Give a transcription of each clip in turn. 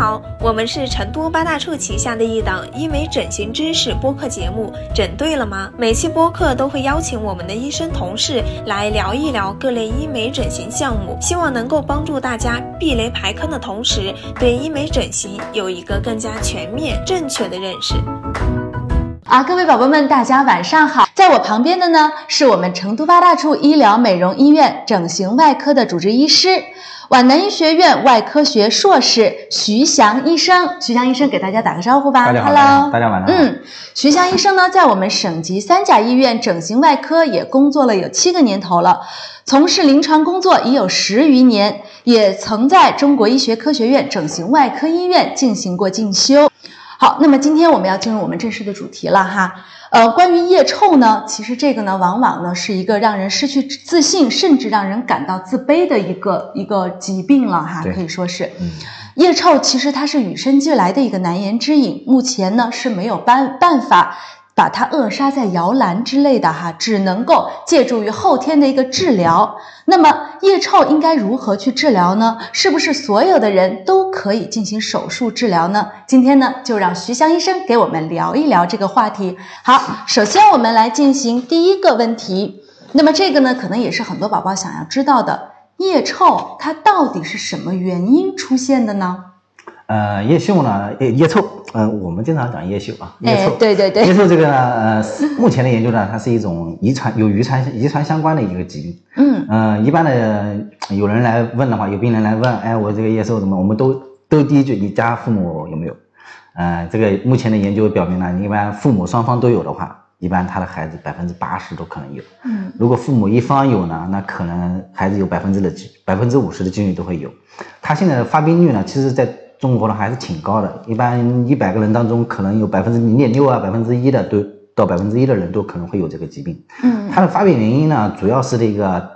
好，我们是成都八大处旗下的一档医美整形知识播客节目，整对了吗？每期播客都会邀请我们的医生同事来聊一聊各类医美整形项目，希望能够帮助大家避雷排坑的同时，对医美整形有一个更加全面、正确的认识。啊，各位宝宝们，大家晚上好！在我旁边的呢，是我们成都八大处医疗美容医院整形外科的主治医师，皖南医学院外科学硕士徐翔医生。徐翔医生给大家打个招呼吧。大家好 Hello，大家晚上好嗯，徐翔医生呢，在我们省级三甲医院整形外科也工作了有七个年头了，从事临床工作已有十余年，也曾在中国医学科学院整形外科医院进行过进修。好，那么今天我们要进入我们正式的主题了哈。呃，关于腋臭呢，其实这个呢，往往呢是一个让人失去自信，甚至让人感到自卑的一个一个疾病了哈，可以说是。嗯腋臭其实它是与生俱来的一个难言之隐，目前呢是没有办办法把它扼杀在摇篮之类的哈，只能够借助于后天的一个治疗。那么腋臭应该如何去治疗呢？是不是所有的人都可以进行手术治疗呢？今天呢，就让徐翔医生给我们聊一聊这个话题。好，首先我们来进行第一个问题。那么这个呢，可能也是很多宝宝想要知道的，腋臭它到底是什么原因出现的呢？呃，腋臭呢，腋腋臭，呃，我们经常讲腋臭啊，腋哎臭，，对对对叶，臭这个呢，呃，目前的研究呢，它是一种遗传有遗传遗传相关的一个疾病。嗯呃，一般的有人来问的话，有病人来问，哎，我这个叶臭怎么？我们都都第一句，你家父母有没有？呃，这个目前的研究表明呢，一般父母双方都有的话，一般他的孩子百分之八十都可能有。嗯如果父母一方有呢，那可能孩子有百分之的百分之五十的几率都会有。他现在的发病率呢，其实在中国呢还是挺高的，一般一百个人当中可能有百分之零点六啊，百分之一的都到百分之一的人都可能会有这个疾病。嗯它的发病原因呢，主要是这个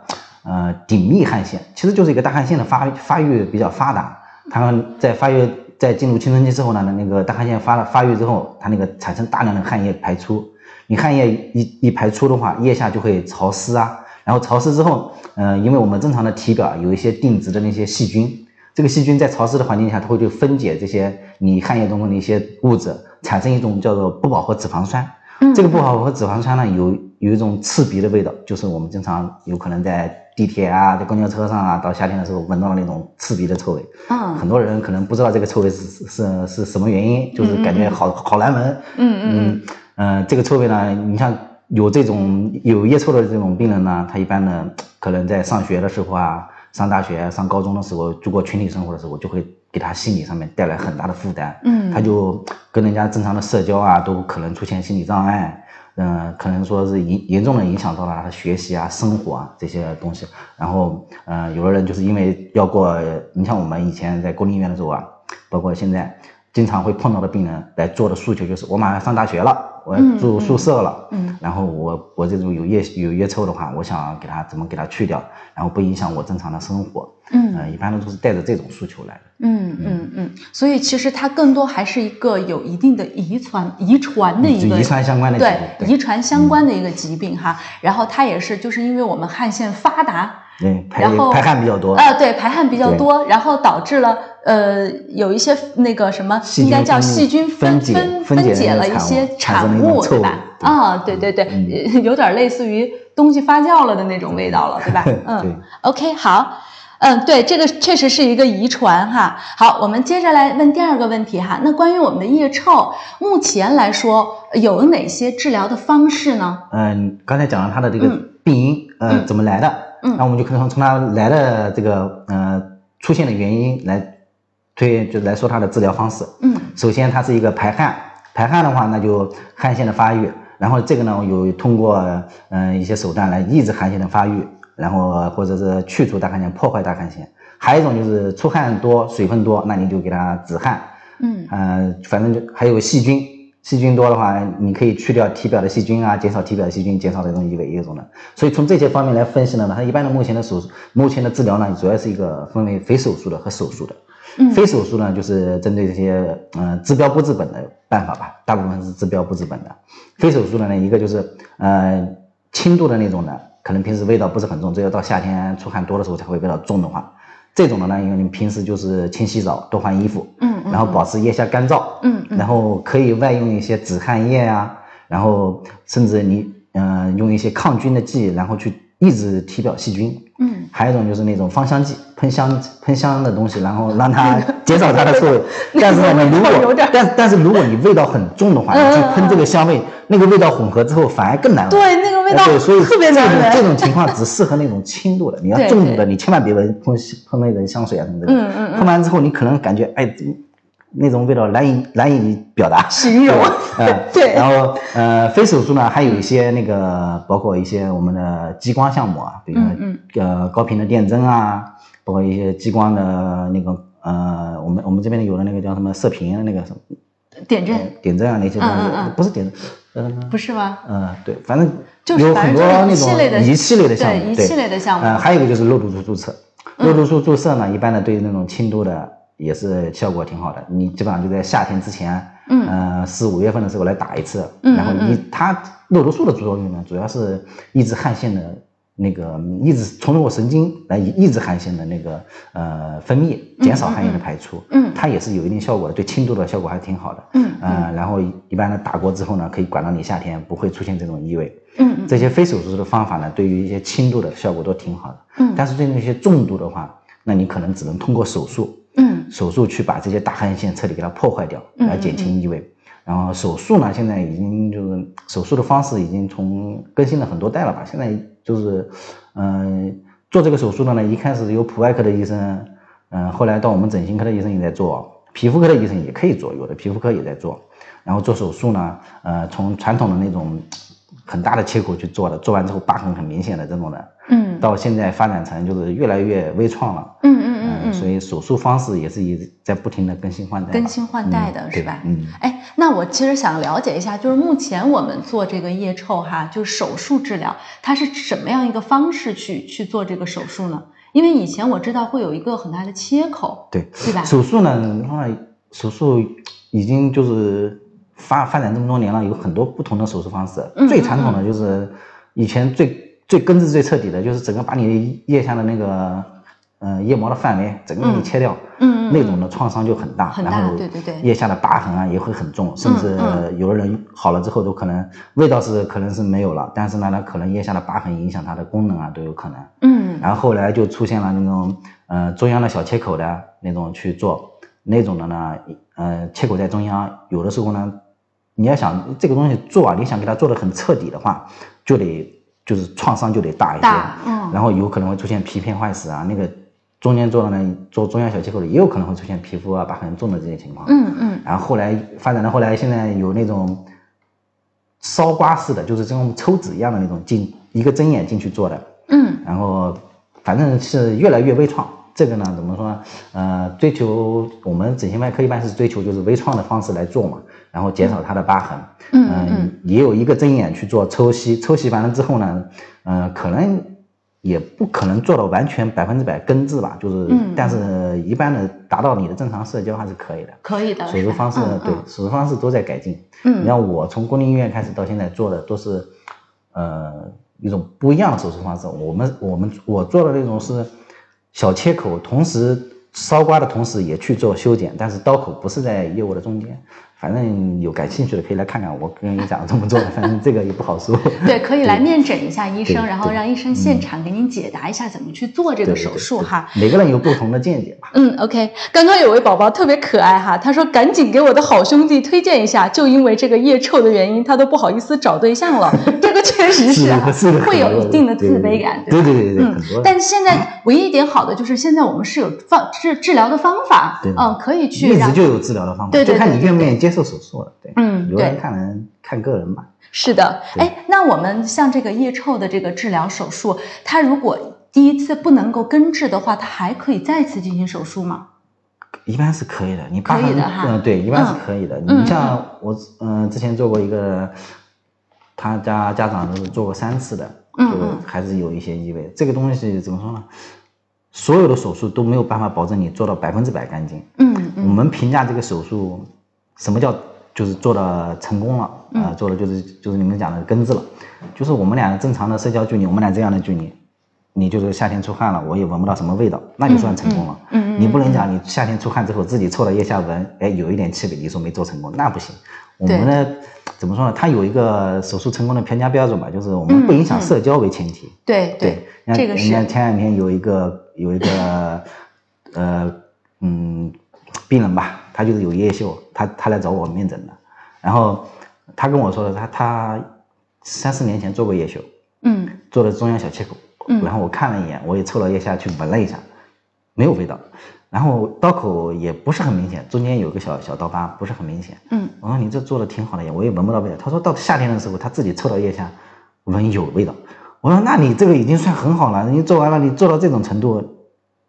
呃顶密汗腺，其实就是一个大汗腺的发发育比较发达，它在发育在进入青春期之后呢，那个大汗腺发了发育之后，它那个产生大量的汗液排出，你汗液一一排出的话，腋下就会潮湿啊，然后潮湿之后，呃，因为我们正常的体表有一些定植的那些细菌。这个细菌在潮湿的环境下，它会去分解这些你汗液中的一些物质，产生一种叫做不饱和脂肪酸。嗯这个不饱和脂肪酸呢，有有一种刺鼻的味道，就是我们经常有可能在地铁啊、在公交车上啊，到夏天的时候闻到那种刺鼻的臭味。嗯很多人可能不知道这个臭味是是是是什么原因，就是感觉好好难闻。嗯嗯嗯呃，这个臭味呢，你像有这种有腋臭的这种病人呢，他一般呢可能在上学的时候啊，上大学、上高中的时候，如果群体生活的时候，就会给他心理上面带来很大的负担。嗯他就跟人家正常的社交啊，都可能出现心理障碍。嗯、可能说是严严重的影响到了他的学习啊、生活啊这些东西。然后，呃，有的人就是因为要过，你像我们以前在公立医院的时候啊，包括现在，经常会碰到的病人来做的诉求就是，我马上上大学了，我要住宿舍了，嗯然后我我这种有腋有腋臭的话，我想给它怎么给它去掉，然后不影响我正常的生活。嗯呃，一般都是带着这种诉求来的。嗯嗯嗯，所以其实它更多还是一个有一定的遗传遗传的一个遗传相关的疾病遗传相关的一个疾病哈。然后它也是就是因为我们汗腺发达，对，排然后排汗比较多。呃，对，排汗比较多，然后导致了呃有一些那个什么，应该叫细菌分解分分解了一些产物，对吧？对啊，对对对，呃有点类似于东西发酵了的那种味道了，对吧？嗯，OK，好。嗯，对，这个确实是一个遗传哈。好，我们接着来问第二个问题哈。那关于我们的腋臭，目前来说有哪些治疗的方式呢？嗯，刚才讲了它的这个嗯病因，呃，嗯怎么来的？嗯那我们就可能从它来的这个呃出现的原因来推，就来说它的治疗方式。嗯首先，它是一个排汗，排汗的话，那就汗腺的发育，然后这个呢有通过嗯、呃一些手段来抑制汗腺的发育，然后或者是去除大汗腺，破坏大汗腺。还有一种就是出汗多、水分多，那你就给它止汗。嗯呃，反正就还有细菌，细菌多的话，你可以去掉体表的细菌啊，减少体表的细菌，减少这种异味一种的。所以从这些方面来分析呢，它一般的目前的手术，目前的治疗呢，主要是一个分为非手术的和手术的。嗯非手术呢，就是针对这些呃治标不治本的办法吧，大部分是治标不治本的。非手术的呢，一个就是呃轻度的那种的，可能平时味道不是很重，只有到夏天出汗多的时候才会味道重的话，这种的呢，因为你平时就是勤洗澡、多换衣服，嗯然后保持腋下干燥，嗯然后可以外用一些止汗液啊，然后甚至你嗯、呃用一些抗菌的剂，然后去抑制体表细菌。嗯，还有一种就是那种芳香剂，喷香喷香的东西，然后让它减少它的臭味。但是呢，如果但但是如果你味道很重的话，你去喷这个香味，那个味道混合之后反而更难闻。对那个味道哎对，所以特别难闻这种这种情况只适合那种轻度的，你要重度的，你千万别闻喷喷那种香水啊什么的。嗯嗯嗯喷完之后你可能感觉哎。那种味道难以难以表达。形容。对呃 对。然后呃，非手术呢，还有一些那个，包括一些我们的激光项目啊，比如说嗯。呃高频的电针啊，包括一些激光的那个呃，我们我们这边有的那个叫什么射频那个什么点阵。点阵啊那些东西，嗯嗯嗯。不是点针，呃不是吗？呃对，反正就是有很多那种仪器类的项目，对。仪器类的项目。呃，还有一个就是肉毒素注射，肉毒素注射呢，一般的对那种轻度的也是效果挺好的，你基本上就在夏天之前，嗯。呃四五月份的时候来打一次，嗯然后嗯一它肉毒素的作用呢，主要是抑制汗腺的。那个抑制从我神经来抑制汗腺的那个呃分泌，减少汗液的排出，嗯。它也是有一定效果的，对轻度的效果还挺好的，嗯呃，然后一般的打过之后呢，可以管到你夏天不会出现这种异味，嗯嗯。这些非手术的方法呢，对于一些轻度的效果都挺好的。嗯。但是对那些重度的话，那你可能只能通过手术，嗯手术去把这些大汗腺彻底给它破坏掉，嗯来减轻异味。然后手术呢，现在已经就是手术的方式已经从更新了很多代了吧？现在就是，嗯、做这个手术的呢，一开始有普外科的医生，嗯、后来到我们整形科的医生也在做，皮肤科的医生也可以做，有的皮肤科也在做。然后做手术呢，呃，从传统的那种很大的切口去做的，做完之后疤痕很明显的这种的，嗯到现在发展成就是越来越微创了。嗯嗯嗯嗯，所以手术方式也是一在不停的更新换代，更新换代的嗯是吧？嗯，哎，那我其实想了解一下，就是目前我们做这个腋臭哈，就是手术治疗，它是什么样一个方式去去做这个手术呢？因为以前我知道会有一个很大的切口，对，对吧？手术呢，的话手术已经就是发发展这么多年了，有很多不同的手术方式。嗯最传统的就是以前最最根治最彻底的，就是整个把你腋下的那个呃腋毛的范围整个给你切掉，那种的创伤就很大，很大然后对对对腋下的疤痕啊也会很重，甚至嗯有的人好了之后都可能味道是可能是没有了，但是呢，它可能腋下的疤痕影响它的功能啊都有可能。嗯然后后来就出现了那种呃中央的小切口的那种去做，那种的呢，呃切口在中央，有的时候呢，你要想这个东西做啊，你想给它做的很彻底的话，就得就是创伤就得大一些，嗯。然后有可能会出现皮片坏死啊，那个中间做的呢，做中央小切口的也有可能会出现皮肤啊疤痕重的这些情况，嗯。嗯。然后后来发展到后来，现在有那种烧刮式的，就是这种抽脂一样的那种进一个针眼进去做的，嗯。然后反正是越来越微创。这个呢，怎么说呢？呃，追求我们整形外科一般是追求就是微创的方式来做嘛，然后减少它的疤痕。嗯呃嗯也有一个针眼去做抽吸，抽吸完了之后呢，呃，可能也不可能做到完全百分之百根治吧，就是，嗯但是一般的达到你的正常社交还是可以的。可以的，手术方式，嗯对，手术方式都在改进。嗯你像我从公立医院开始到现在做的都是，呃，一种不一样的手术方式。我们我们我做的那种是小切口，同时烧刮的同时也去做修剪，但是刀口不是在腋窝的中间。反正有感兴趣的可以来看看我跟你讲怎么做的，反正这个也不好说。对，可以来面诊一下医生，对对然后让医生现场给您解答一下怎么去做这个手对对对对术哈。每个人有不同的见解吧。嗯，OK，刚刚有位宝宝特别可爱哈，他说赶紧给我的好兄弟推荐一下，就因为这个腋臭的原因，他都不好意思找对象了。这个确实是会有一定的自卑感，吧？对对对对对，嗯，但是现在唯一一点好的就是现在我们是有方治治疗的方法，对嗯，可以去让一直就有治疗的方法，对对就看你对对愿不愿意接受手术了。对，嗯有人对看人看个人吧。是的，对哎，那我们像这个腋臭的这个治疗手术，它如果第一次不能够根治的话，它还可以再次进行手术吗？一般是可以的，你可以的哈嗯，对，一般是嗯可以的。嗯你像我，嗯、之前做过一个，他家家长都是做过三次的，就嗯嗯还是有一些异味。这个东西怎么说呢？所有的手术都没有办法保证你做到百分之百干净。嗯我嗯们评价这个手术，什么叫就是做的成功了？嗯啊、做的就是就是你们讲的根治了，就是我们俩正常的社交距离，我们俩这样的距离，你就是夏天出汗了，我也闻不到什么味道，那就算成功了。嗯嗯嗯你不能讲你夏天出汗之后自己凑到腋下闻，哎，有一点气味，你说没做成功，那不行。我们呢，怎么说呢？它有一个手术成功的评价标准吧，就是我们不影响社交为前提。对对，嗯这个是人家前两天有一个有一个呃嗯病人吧，他就是有腋嗅，他他来找我面诊的，然后他跟我说的，他他三四年前做过腋嗅，嗯。做的中央小切口，嗯。然后我看了一眼，我也凑到腋下去闻了一下，没有味道，然后刀口也不是很明显，中间有个小小刀疤，不是很明显。嗯。我说你这做的挺好的呀，我也闻不到味道。他说到夏天的时候，他自己凑到腋下，闻有味道。我说那你这个已经算很好了，你做完了，你做到这种程度，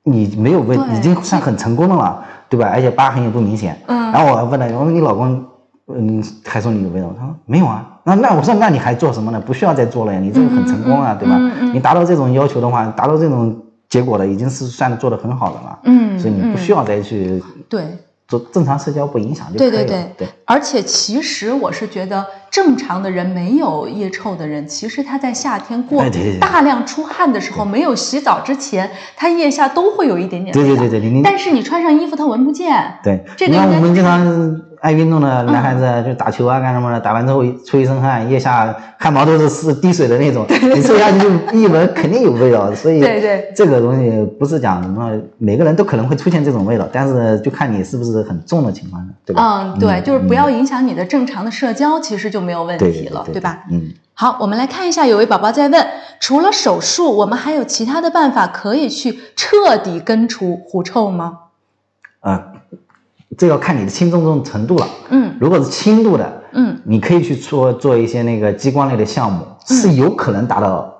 你没有味，已经算很成功的了，对吧？而且疤痕也不明显。嗯然后我还问他，我说你老公，嗯，还送你有味道？他说没有啊。那那我说那你还做什么呢？不需要再做了呀，你这个很成功啊，对吧？你达到这种要求的话，达到这种结果了，已经是算做的很好的了。嗯所以你不需要再去对。做正常社交不影响就可以了。对对对对而且其实我是觉得，正常的人没有腋臭的人，其实他在夏天过大量出汗的时候，没有洗澡之前，他腋下都会有一点点对味道。对对对你但是你穿上衣服，他闻不见。对，这个应该你看我们经常爱运动的男孩子，就打球啊干什么的，打完之后出一身汗，腋下汗毛都是是滴水的那种，你凑下去就一闻，肯定有味道。所以这个东西不是讲什么每个人都可能会出现这种味道，但是就看你是不是很重的情况，对吧？嗯，对，就是不要影响你的正常的社交，其实就没有问题了，对吧？？嗯。好，我们来看一下，有位宝宝在问，除了手术，我们还有其他的办法可以去彻底根除狐臭吗？呃，这要看你的轻重重程度了。嗯如果是轻度的，嗯你可以去做做一些那个激光类的项目，是有可能达到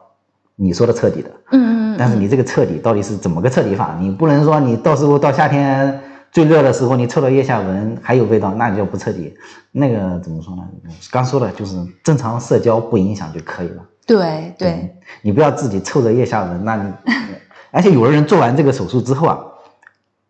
你说的彻底的。嗯嗯但是你这个彻底到底是怎么个彻底法？你不能说你到时候到夏天最热的时候，你凑到腋下闻还有味道，那就不彻底。那个怎么说呢？刚说的就是正常社交不影响就可以了。对对，你不要自己凑着腋下闻，那你，而且有的人做完这个手术之后啊，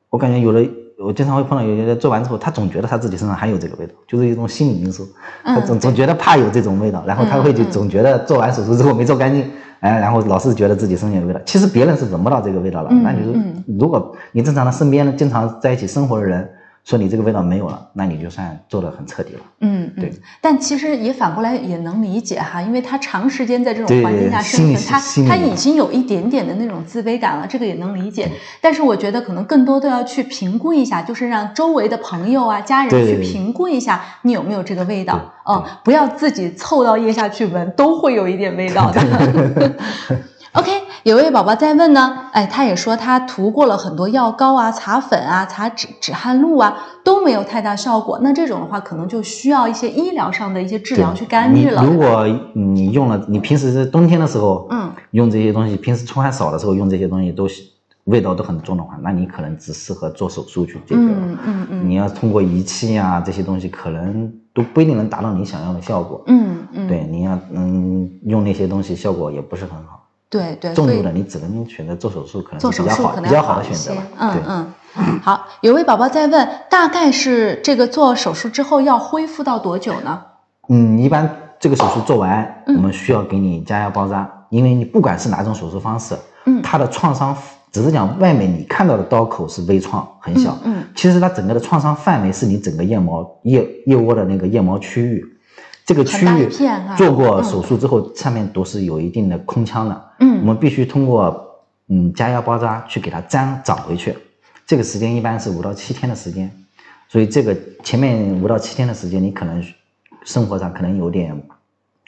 我感觉有的我经常会碰到有些人做完之后，他总觉得他自己身上还有这个味道，就是一种心理因素，他总嗯总觉得怕有这种味道，然后他会就总觉得做完手术之后没做干净，哎，然后老是觉得自己身上有味道，其实别人是闻不到这个味道了。嗯那你说嗯，如果你正常的身边经常在一起生活的人说你这个味道没有了，那你就算做的很彻底了。嗯嗯对。但其实也反过来也能理解哈，因为他长时间在这种环境下生存，他他已经有一点点的那种自卑感了，这个也能理解。但是我觉得可能更多都要去评估一下，就是让周围的朋友啊、家人去评估一下你有没有这个味道。对嗯，不要自己凑到腋下去闻，都会有一点味道的。OK，有位宝宝在问呢，哎，他也说他涂过了很多药膏啊、擦粉啊、擦止止汗露啊，都没有太大效果。那这种的话，可能就需要一些医疗上的一些治疗去干预了。你如果你用了，你平时是冬天的时候，嗯，用这些东西，平时出汗少的时候用这些东西都味道都很重的话，那你可能只适合做手术去解决了。嗯嗯嗯你要通过仪器啊这些东西，可能都不一定能达到你想要的效果。嗯嗯，对，你要嗯用那些东西，效果也不是很好。对对，重度的你只能选择做手术，可能比较好手术可能比较好的选择吧。。嗯对。嗯，好，有位宝宝在问，大概是这个做手术之后要恢复到多久呢？嗯，一般这个手术做完，嗯我们需要给你加压包扎，因为你不管是哪种手术方式，嗯它的创伤只是讲外面你看到的刀口是微创很小，嗯嗯其实它整个的创伤范围是你整个腋毛腋腋窝的那个腋毛区域，这个区域做过嗯。手术之后，上面都是有一定的空腔的，嗯。我们必须通过嗯加压包扎去给它粘长回去，这个时间一般是五到七天的时间，所以这个前面五到七天的时间，你可能生活上可能有点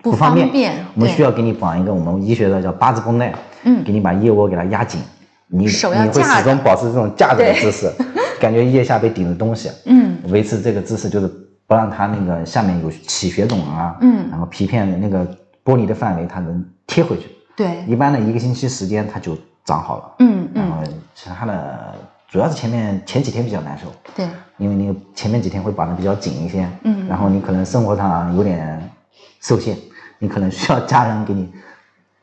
不方方便。我们需要给你绑一个我们医学的叫八字绷带，嗯。给你把腋窝给它压紧，你你会始终保持这种架着的姿势，感觉腋下被顶着东西，嗯。维持这个姿势就是不让它那个下面有起血肿啊，嗯。然后皮片的那个剥离的范围它能贴回去，对，一般的一个星期时间它就长好了，嗯然后嗯其他的主要是前面前几天比较难受，对，因为你前面几天会绑得比较紧一些，嗯。然后你可能生活上有点受限，你可能需要家人给你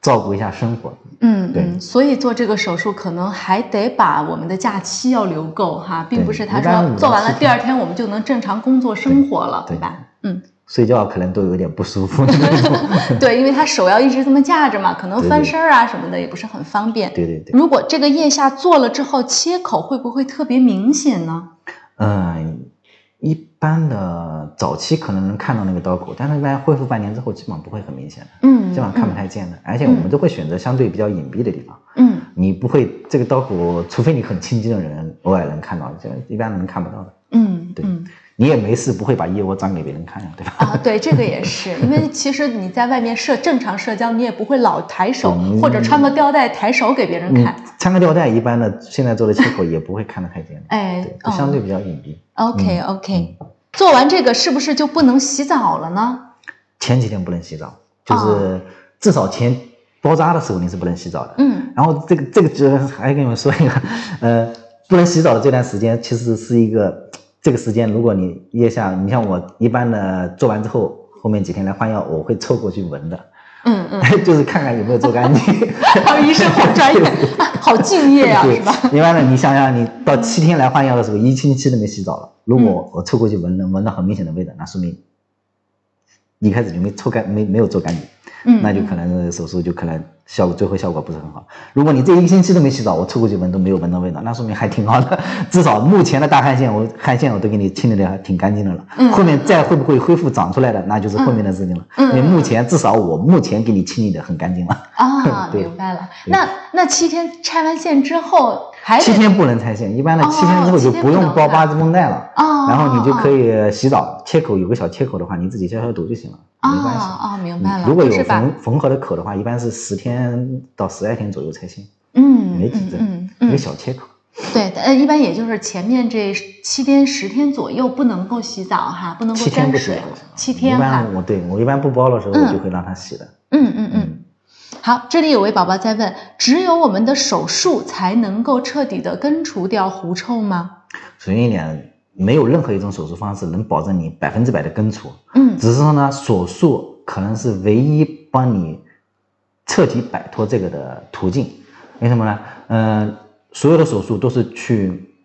照顾一下生活，对嗯嗯，所以做这个手术可能还得把我们的假期要留够哈，并不是他说做完了第二天我们就能正常工作生活了，对吧？嗯，睡觉可能都有点不舒服。对，因为他手要一直这么架着嘛，可能对对翻身啊什么的也不是很方便。对对对，如果这个腋下做了之后，切口会不会特别明显呢？嗯，一般的早期可能能看到那个刀口，但是一般恢复半年之后，基本上不会很明显的，嗯，基本上看不太见的。而且我们都会选择相对比较隐蔽的地方，嗯。你不会这个刀口，除非你很亲近的人偶尔能看到，就一般人看不到的。嗯，对嗯你也没事不会把腋窝张给别人看呀，对吧？啊，对，这个也是，因为其实你在外面社正常社交，你也不会老抬手嗯或者穿个吊带抬手给别人你看。穿个吊带，一般的现在做的切口也不会看得太见的，哎对，，就相对比较隐蔽。OK 嗯 OK，做完这个是不是就不能洗澡了呢？前几天不能洗澡，就是至少前包扎的时候你是不能洗澡的。嗯然后这个这个就还跟你们说一个，呃，不能洗澡的这段时间其实是一个这个时间，如果你腋下，你像我一般的做完之后，后面几天来换药，我会凑过去闻的，嗯嗯，就是看看有没有做干净。还有医生好专业，啊好敬业啊，对是吧？，另外呢你想想，你到七天来换药的时候，一星期都没洗澡了，如果我凑过去闻能闻到很明显的味道，那说明一开始就没抽干，没没有做干净。嗯，那就可能手术就可能效果最后效果不是很好。如果你这一个星期都没洗澡，我凑过去闻都没有闻到味道，那说明还挺好的。至少目前的大汗腺，我汗腺我都给你清理的还挺干净的了。嗯后面再会不会恢复长出来的，那就是后面的事情了。因为目前至少我目前给你清理的很干净了。啊，对明白了。那那七天拆完线之后还七天不能拆线，一般的哦七天之后就不用包八字绷带了。啊，然后你就可以以洗澡，切口有个小切口的话，你自己消消毒就行了，没关系。啊啊，明白了。如果有缝缝合的口的话，一般是十天到十二天左右拆线，嗯没几针，嗯一个嗯，小切口。对，呃，一般也就是前面这七天十天左右不能够洗澡哈，不能够七天不洗，七天一般。我对我一般不包的时候，嗯我就会让他洗的。嗯嗯嗯。好，这里有位宝宝在问：只有我们的手术才能够彻底的根除掉狐臭吗？首先一点，没有任何一种手术方式能保证你百分之百的根除，嗯只是说呢，手术可能是唯一帮你彻底摆脱这个的途径。为什么呢？嗯、所有的手术都是去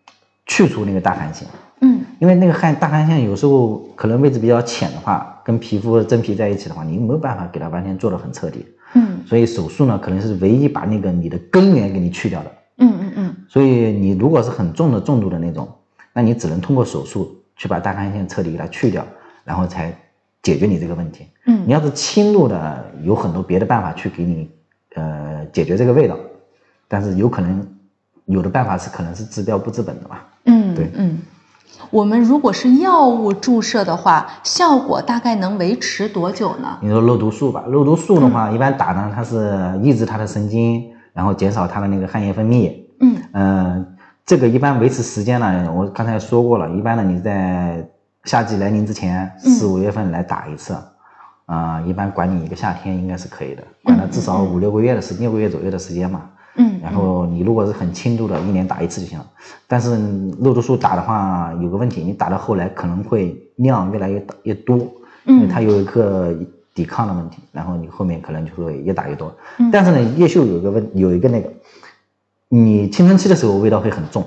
去除那个大汗腺。嗯因为那个汗大汗腺有时候可能位置比较浅的话，跟皮肤真皮在一起的话，你没有办法给它完全做得很彻底。嗯所以手术呢，可能是唯一把那个你的根源给你去掉的。嗯嗯嗯所以你如果是很重的重度的那种，那你只能通过手术去把大汗腺彻底给它去掉，然后才解决你这个问题。嗯你要是轻度的，有很多别的办法去给你呃解决这个味道，但是有可能有的办法是可能是治标不治本的吧。嗯，对嗯。我们如果是药物注射的话，效果大概能维持多久呢？你说肉毒素吧，肉毒素的话，一般打呢它是抑制它的神经，然后减少它的那个汗液分泌。嗯嗯，这个一般维持时间呢，我刚才说过了，一般呢你在夏季来临之前嗯四五月份来打一次，啊、一般管你一个夏天应该是可以的，管它至少五六个月的时六个月左右的时间嘛。嗯，然后你如果是很轻度的，一年打一次就行了。但是肉毒素打的话有个问题，你打到后来可能会量越来越大越多，因为它有一个抵抗的问题，然后你后面可能就会越打越多。嗯但是呢，叶秀有一个问有一个那个，你青春期的时候味道会很重，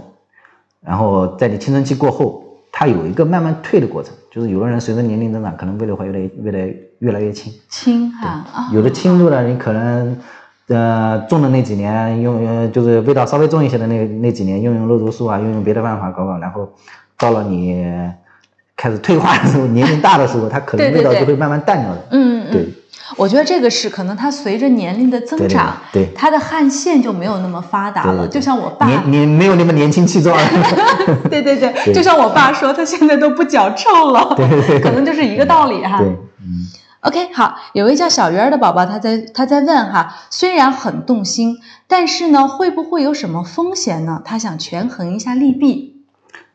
然后在你青春期过后，它有一个慢慢退的过程，就是有的人随着年龄增长，可能味道会越来越越来越越来越轻。轻哈啊，有的轻度的，你可能，呃，重的那几年用，呃就是味道稍微重一些的那那几年，用用肉毒素啊，用用别的办法搞搞，然后到了你开始退化的时候，年龄大的时候，它可能味道对对对就会慢慢淡掉的。嗯嗯，对，我觉得这个是可能它随着年龄的增对对长，对它的汗腺就没有那么发达了。对对对就像我爸，你你没有那么年轻气壮。对 对对，对 就像我爸说，他现在都不脚臭了，可能就是一个道理哈。对，嗯，OK，好，有位叫小鱼儿的宝宝，他在他在问哈，虽然很动心，但是呢，会不会有什么风险呢？他想权衡一下利弊。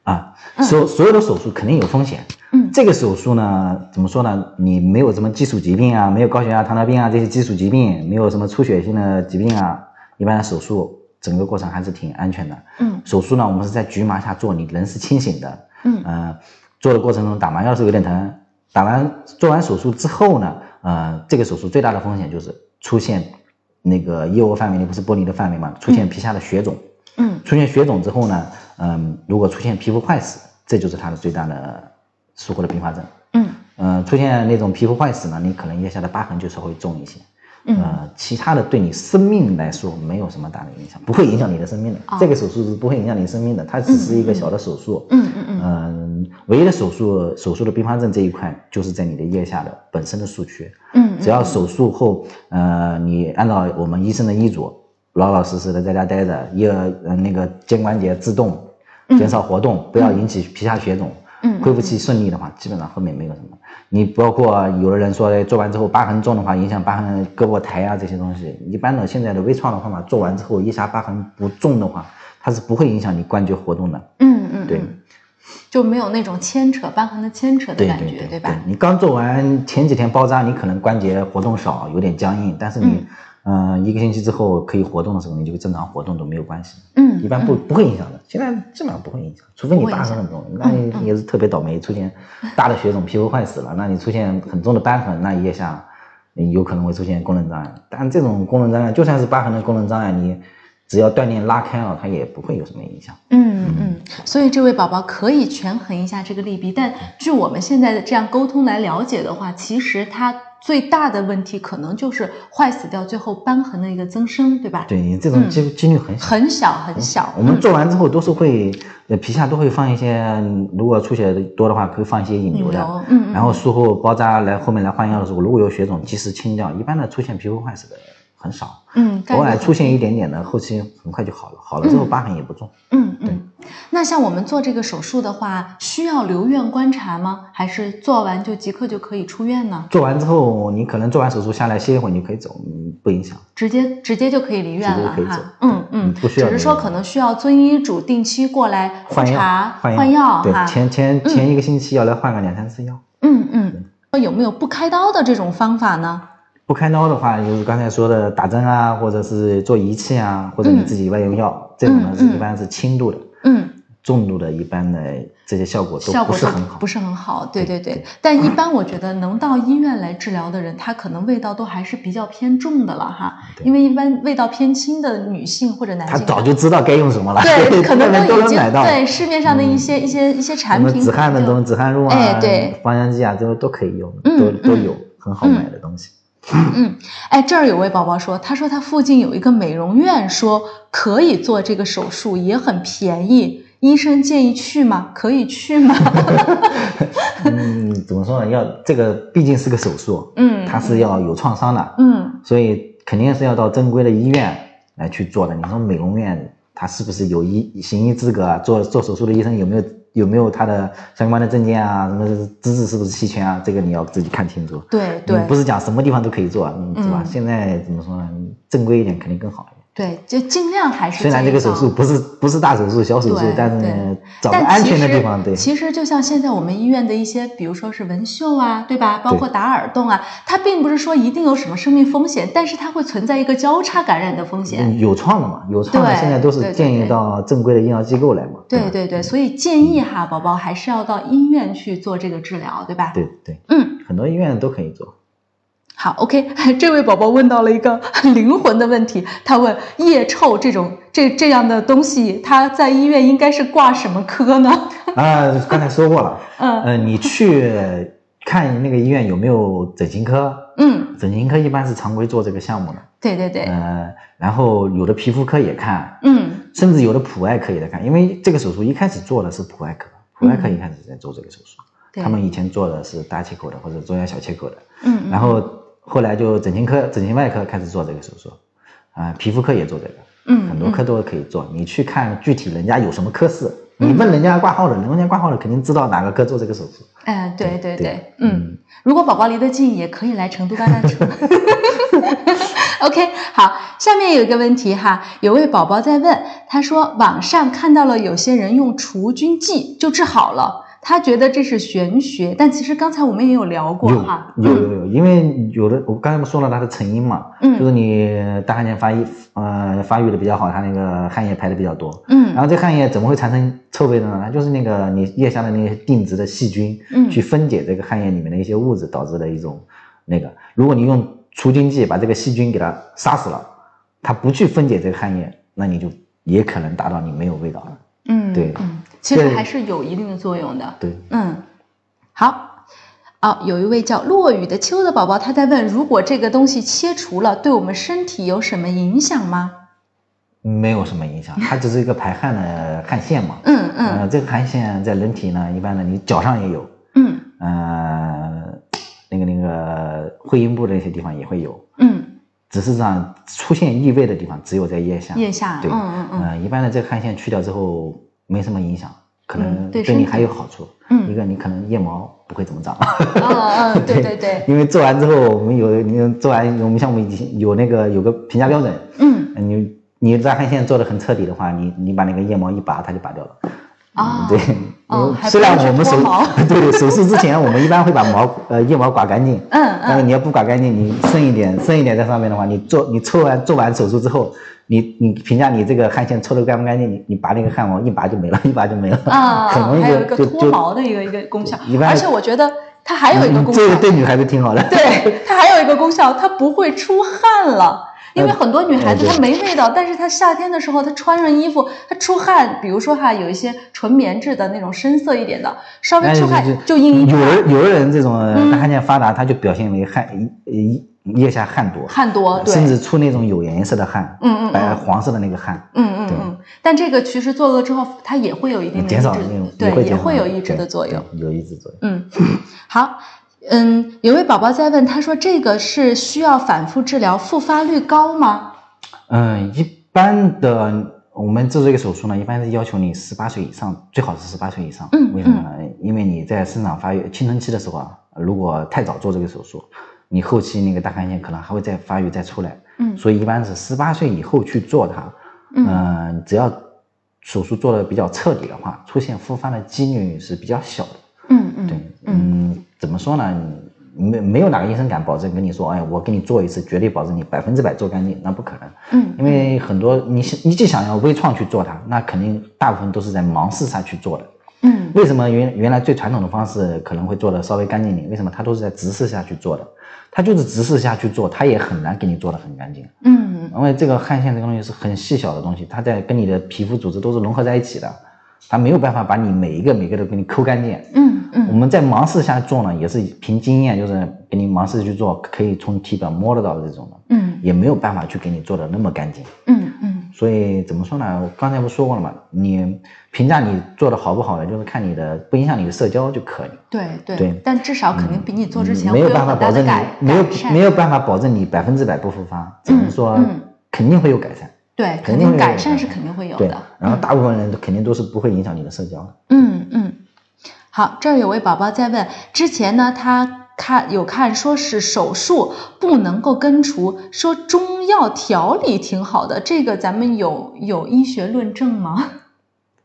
啊，所所有的手术肯定有风险。嗯这个手术呢，怎么说呢？你没有什么基础疾病啊，没有高血压、糖尿病啊这些基础疾病，没有什么出血性的疾病啊，一般的手术整个过程还是挺安全的。嗯手术呢，我们是在局麻下做，你人是清醒的。嗯呃，做的过程中打麻药是有点疼，打完做完手术之后呢，呃，这个手术最大的风险就是出现那个腋窝范围内不是玻璃的范围嘛，出现皮下的血肿。嗯出现血肿之后呢，嗯，如果出现皮肤坏死，这就是它的最大的术后的并发症。嗯呃，出现那种皮肤坏死呢，你可能腋下的疤痕就稍微重一些。嗯呃，其他的对你生命来说没有什么大的影响，不会影响你的生命的。哦这个手术是不会影响你生命的，它只是一个小的手术。嗯嗯嗯嗯，唯一的手术手术的并发症这一块，就是在你的腋下的本身的术区。嗯，只要手术后，呃，你按照我们医生的医嘱，老老实实的在家待着，腋呃那个肩关节自动，减少活动，不要引起皮下血肿。嗯恢复期顺利的话，基本上后面没有什么。你包括有的人说哎做完之后疤痕重的话，影响疤痕胳膊抬啊这些东西，一般的现在的微创的方法做完之后，腋下疤痕不重的话，它是不会影响你关节活动的。嗯嗯对嗯，就没有那种牵扯瘢痕的牵扯的感觉，对对对吧？你刚做完前几天包扎，你可能关节活动少，有点僵硬，但是你，嗯、一个星期之后可以活动的时候，你就正常活动都没有关系。嗯，一般不不会影响的，现在基本上不会影响，除非你疤痕很重，那你嗯也是特别倒霉，出现大的血肿，皮肤坏死了，那你出现很重的瘢痕，那腋下你有可能会出现功能障碍。但这种功能障碍，就算是疤痕的功能障碍，你只要锻炼拉开了，它也不会有什么影响。嗯嗯，所以这位宝宝可以权衡一下这个利弊，但据我们现在的这样沟通来了解的话，其实它最大的问题可能就是坏死掉，最后瘢痕的一个增生，对吧？，对你这种几几率很小。很小很小。我们做完之后都是会，呃，皮下都会放一些，嗯如果出血多的话，可以放一些引流的。嗯嗯然后术后包扎来后面来换药的时候，如果有血肿，及时清掉。一般的出现皮肤坏死的很少，嗯，偶尔出现一点点的，后期很快就好了。好了之后疤痕也不重。嗯嗯，那像我们做这个手术的话，需要留院观察吗？还是做完就即刻就可以出院呢？做完之后，你可能做完手术下来歇一会儿，你可以走，嗯，不影响。直接直接就可以离院了哈。嗯嗯，不需要只是说可能需要遵医嘱定期过来复换药查、换换药对哈，。前前前一个星期要来换个两三次药。嗯嗯，有没有不开刀的这种方法呢？不开刀的话，就是刚才说的打针啊，或者是做仪器啊，或者你自己外用药，这种呢嗯是一般是轻度的。嗯，重度的一般的这些效果都不是很好，不是很好。对对对但一般我觉得能到医院来治疗的人，他可能味道都还是比较偏重的了哈。因为一般味道偏轻的女性或者男性，他早就知道该用什么了，对，可能都已经买到。对市面上的一些、一些一些什么产品，止汗的东西，止汗露啊，哎对芳香剂啊，这都都可以用，嗯都都嗯有很好买的东西。嗯，哎，这儿有位宝宝说，他说他附近有一个美容院，说可以做这个手术，也很便宜。医生建议去吗？可以去吗？嗯，怎么说呢？要这个毕竟是个手术，嗯它是要有创伤的，嗯所以肯定是要到正规的医院来去做的。你说美容院，它是不是有医行医资格啊？做做手术的医生有没有有没有他的相关的证件啊？什么资质是不是齐全啊？这个你要自己看清楚。对对嗯不是讲什么地方都可以做，嗯，是吧？嗯现在怎么说呢？正规一点肯定更好。对，就尽量还是虽然这个手术不是不是大手术、小手术，但是呢，找个但安全的地方，对，其实就像现在我们医院的一些，比如说是纹绣啊，对吧？包括打耳洞啊，它并不是说一定有什么生命风险，但是它会存在一个交叉感染的风险。嗯有创的嘛，有创的对现在都是建议到正规的医疗机构来嘛。吧对对对，所以建议哈，宝宝还是要到医院去做这个治疗，对吧？对对，嗯，很多医院都可以做。好，OK，这位宝宝问到了一个灵魂的问题，他问腋臭这种这这样的东西，他在医院应该是挂什么科呢？啊，刚才说过了，嗯。呃，你去看那个医院有没有整形科，嗯，整形科一般是常规做这个项目的，对对对，呃，然后有的皮肤科也看，嗯。甚至有的普外科也在看，因为这个手术一开始做的是普外科，普外科一开始在做这个手术，嗯他们以前做的是大切口的或者中央小切口的，嗯，嗯。然后后来就整形科、整形外科开始做这个手术，啊、皮肤科也做这个，嗯很多科都可以做。你去看具体人家有什么科室，你问人家挂号的，人家挂号的肯定知道哪个科做这个手术。哎，对对对对，嗯，如果宝宝离得近，也可以来成都八大处。OK，好，下面有一个问题哈，有位宝宝在问，他说网上看到了有些人用除菌剂就治好了，他觉得这是玄学，但其实刚才我们也有聊过有哈，有有有，因为有的我刚才不说了它的成因嘛，嗯。就是你大汗腺发育呃发育的比较好，它那个汗液排的比较多，嗯。然后这汗液怎么会产生臭味的呢？它就是那个你腋下的那些定植的细菌，嗯。去分解这个汗液里面的一些物质导致的一种那个。如果你用除菌剂把这个细菌给它杀死了，它不去分解这个汗液，那你就也可能达到你没有味道了。嗯，对。嗯，其实还是有一定的作用的，对，嗯，好。哦，有一位叫落雨的秋的宝宝，他在问：如果这个东西切除了，对我们身体有什么影响吗？没有什么影响，它只是一个排汗的汗腺嘛。嗯嗯呃，这个汗腺在人体呢，一般呢，你脚上也有，嗯呃，那个那个会阴部的那些地方也会有，嗯，只是上出现异味的地方只有在腋下。腋下，对，嗯嗯嗯呃一般的这个汗腺去掉之后没什么影响，可能对你还有好处。嗯一个你可能腋毛不会怎么长。嗯嗯，对对对，因为做完之后，我们有你做完，我们项目已经有那个有个评价标准，嗯你你在汗腺做的很彻底的话，你你把那个腋毛一拔，它就拔掉了。啊，对，虽然我们手 对手术之前，我们一般会把毛呃腋毛刮干净，嗯嗯但是你要不刮干净，你剩一点剩一点在上面的话，你做你抽完做完手术之后，你你评价你这个汗腺抽的干不干净，你你拔那个汗毛一拔就没了，一拔就没了，啊，很容易还有一个脱毛的一个一个功效一，般而且我觉得它还有一个嗯功效，这个对女孩子挺好的。对，它还有一个功效，它不会出汗了。因为嗯很多女孩子她没味道，但是她夏天的时候她穿上衣服，她出汗，比如说哈有一些纯棉质的那种深色一点的，稍微哎出汗就就印一有块的有的人这种汗腺发达，他就表现为汗腋腋下汗多，汗多，对，甚至出那种有颜色的汗，嗯嗯嗯。白黄色的那个汗，嗯嗯嗯，但这个其实做了之后，它也会有一定的减少抑制那种对，会也会有抑制的作用。有抑制作用。嗯，好，嗯，有位宝宝在问，他说这个是需要反复治疗，复发率高吗？嗯，一般的我们做这个手术呢，一般是要求你十八岁以上，最好是十八岁以上。嗯为什么呢？因为你在生长发育青春期的时候啊，如果太早做这个手术，你后期那个大汗腺可能还会再发育再出来。嗯所以一般是十八岁以后去做它。嗯嗯、只要手术做的比较彻底的话，出现复发的几率是比较小的。嗯嗯对，嗯，怎么说呢？没没有哪个医生敢保证跟你说，哎，我给你做一次，绝对保证你百分之百做干净，那不可能。嗯因为很多你你既想要微创去做它，那肯定大部分都是在盲试下去做的。嗯为什么原原来最传统的方式可能会做的稍微干净点？为什么它都是在直视下去做的？它就是直视下去做，它也很难给你做的很干净。嗯因为这个汗腺这个东西是很细小的东西，它在跟你的皮肤组织都是融合在一起的，它没有办法把你每一个每一个都给你抠干净。嗯嗯我嗯们在盲试下做呢，也是凭经验，就是给你盲试去做，可以从体表摸得到的这种的，嗯也没有办法去给你做的那么干净。嗯嗯所以怎么说呢？我刚才不说过了嘛，你评价你做的好不好呢，就是看你的不影响你的社交就可以。对对对但至少肯定比你做之前嗯没有办法保证你没有没有办法保证你百分之百不复发，只能说嗯肯定会有改善。定会有肯定改善是肯定会有对的。，然后大部分人肯定都是不会影响你的社交的。嗯嗯，好，这儿有位宝宝在问，之前呢他看有看说是手术不能够根除，说中药调理挺好的，这个咱们有有医学论证吗？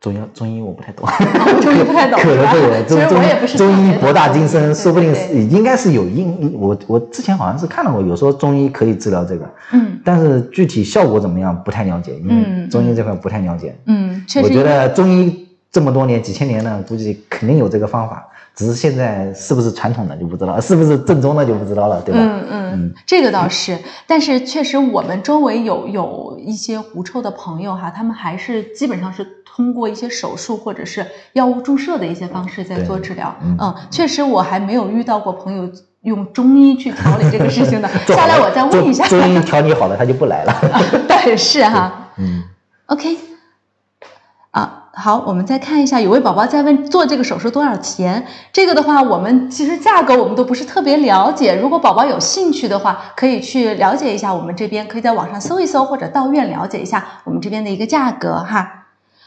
中药中医我不太懂，中医不太懂可能对，其实中中特别懂医博大精深，说不定是应该是有应。我我之前好像是看到过，有说中医可以治疗这个，嗯但是具体效果怎么样不太了解，因嗯为中医这块不太了解。嗯，我觉得中医这么多年几千年了，估计肯定有这个方法，只是现在是不是传统的就不知道，是不是正宗的就不知道了，对吧？嗯嗯，这个倒是，但是确实我们周围有有一些狐臭的朋友哈，他们还是基本上是通过一些手术或者是药物注射的一些方式在做治疗。嗯嗯，确实我还没有遇到过朋友用中医去调理这个事情的。下来我再问一下。中中医调理好了，他就不来了。但，是哈。嗯，OK，啊，好，我们再看一下，有位宝宝在问做这个手术多少钱？这个的话，我们其实价格我们都不是特别了解。如果宝宝有兴趣的话，可以去了解一下我们这边，可以在网上搜一搜，或者到院了解一下我们这边的一个价格哈。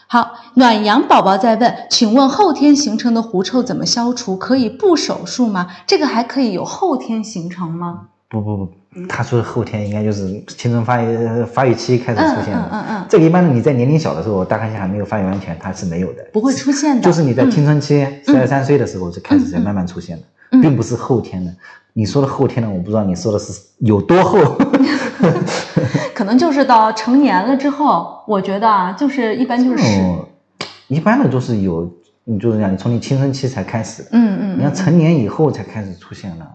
好，暖阳宝宝在问，请问后天形成的狐臭怎么消除？可以不手术吗？这个还可以有后天形成吗？不不不，他说的后天应该就是青春发育发育期开始出现的。嗯嗯嗯嗯这个一般的你在年龄小的时候，大汗腺还没有发育完全，它是没有的。不会出现的，就是你在嗯青春期十二三岁的时候就开始在慢慢出现的，嗯并不是后天的。你说的后天的，我不知道你说的是有多厚。可能就是到成年了之后，我觉得啊，就是一般就是，哦，一般的都是有，你就是讲你从你青春期才开始，嗯嗯，你要成年以后才开始出现的，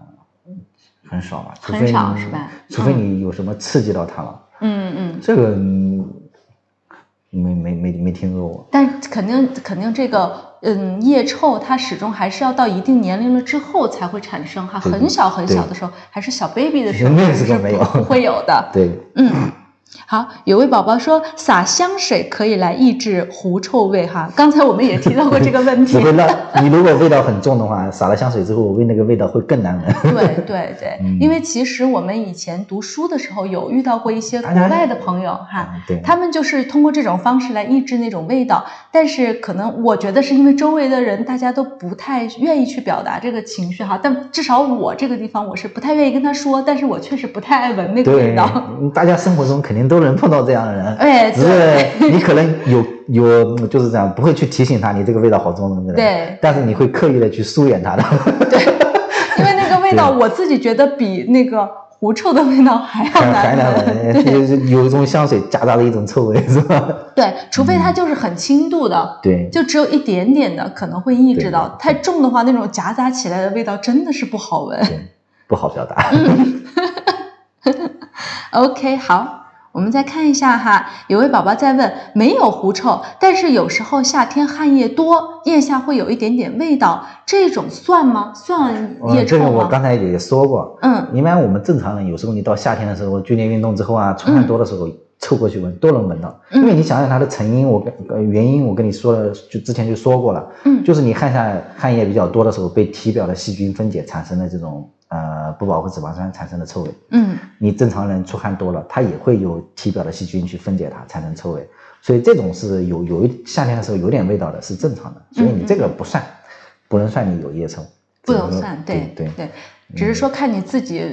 很少吧？除很少是吧？除非你有什么刺激到他了，嗯嗯，这个嗯没没没没听说过。但肯定肯定这个嗯，腋臭它始终还是要到一定年龄了之后才会产生哈，很小很小的时候，还是小 baby 的时候，那个是没有。不不会有的。对，嗯，好，有位宝宝说撒香水可以来抑制狐臭味哈，刚才我们也提到过这个问题 你。会让你如果味道很重的话，撒了香水之后，闻那个味道会更难闻。对 对对，嗯因为其实我们以前读书的时候有遇到过一些国外的朋友哈，他们就是通过这种方式来抑制那种味道，但是可能我觉得是因为周围的人大家都不太愿意去表达这个情绪哈，但至少我这个地方我是不太愿意跟他说，但是我确实不太爱闻那个味道。，大家生活中肯定都能碰到这样的人，哎，只是你可能有 有就是这样，不会去提醒他你这个味道好重什么的，对。但是你会刻意的去疏远他的，对。因为那个味道我自己觉得比那个狐臭的味道还要还还难。难闻。有一种香水夹杂的一种臭味，是吧？对，除非它就是很轻度的，对，就只有一点点的可能会抑制到，太重的话，那种夹杂起来的味道真的是不好闻。对，不好表达。嗯。OK，好，我们再看一下哈，有位宝宝在问，没有狐臭，但是有时候夏天汗液多，腋下会有一点点味道，这种算吗？算腋嗯，这个我？刚才也说过，嗯一般我们正常人有时候你到夏天的时候，剧烈运动之后啊，出汗多的时候，凑过去闻都能闻到。嗯因为你想想它的成因，我跟呃原因我跟你说了，就之前就说过了，嗯就是你汗下汗液比较多的时候，被体表的细菌分解产生的这种呃不饱和脂肪酸产生的臭味。嗯你正常人出汗多了，它也会有体表的细菌去分解它，产生臭味。所以这种是有有一夏天的时候有点味道的，是正常的。所以你这个不算，不能算你有腋臭。嗯不能算，对对对。只是说看你自己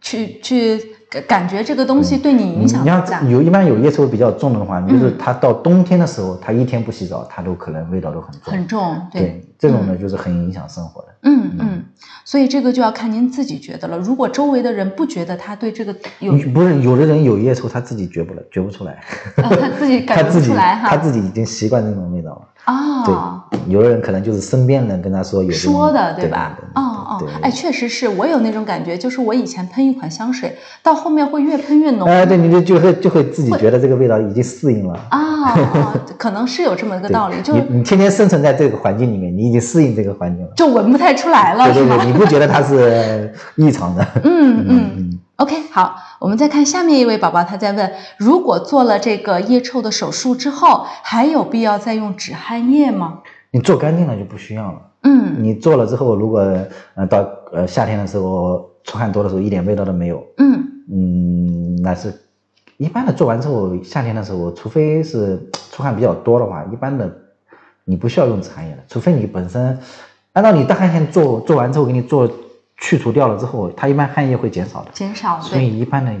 去去感感觉这个东西对你影响你要。有一般有腋臭比较重的话，你就是嗯他到冬天的时候，他一天不洗澡，他都可能味道都很重。很重，对，这种呢就是很影响生活的。嗯嗯，所以这个就要看您自己觉得了。如果周围的人不觉得他对这个有，不是有的人有腋臭，他自己觉不了，觉不出来，啊、他自己 感觉不出来哈。他自己已经习惯这种味道了。啊，对，有的人可能就是身边人跟他说有说的对吧？对哦哦对，哎，确实是我有那种感觉，就是我以前喷一款香水，到后面会越喷越浓。哎，对，你就就会就会自己觉得这个味道已经适应了。啊，哦 可能是有这么一个道理，就你你天天生存在这个环境里面，你已经适应这个环境了。就闻不太出来了，对对对，？你不觉得它是异常的？嗯嗯。嗯，OK，好，我们再看下面一位宝宝，他在问：如果做了这个腋臭的手术之后，还有必要再用止汗液吗？你做干净了就不需要了。嗯你做了之后，如果呃到呃夏天的时候出汗多的时候一点味道都没有，嗯嗯，那是一般的做完之后，夏天的时候，除非是出汗比较多的话，一般的你不需要用止汗液的，除非你本身按照你大汗腺做做完之后给你做去除掉了之后，它一般汗液会减少的，减少所，以一般的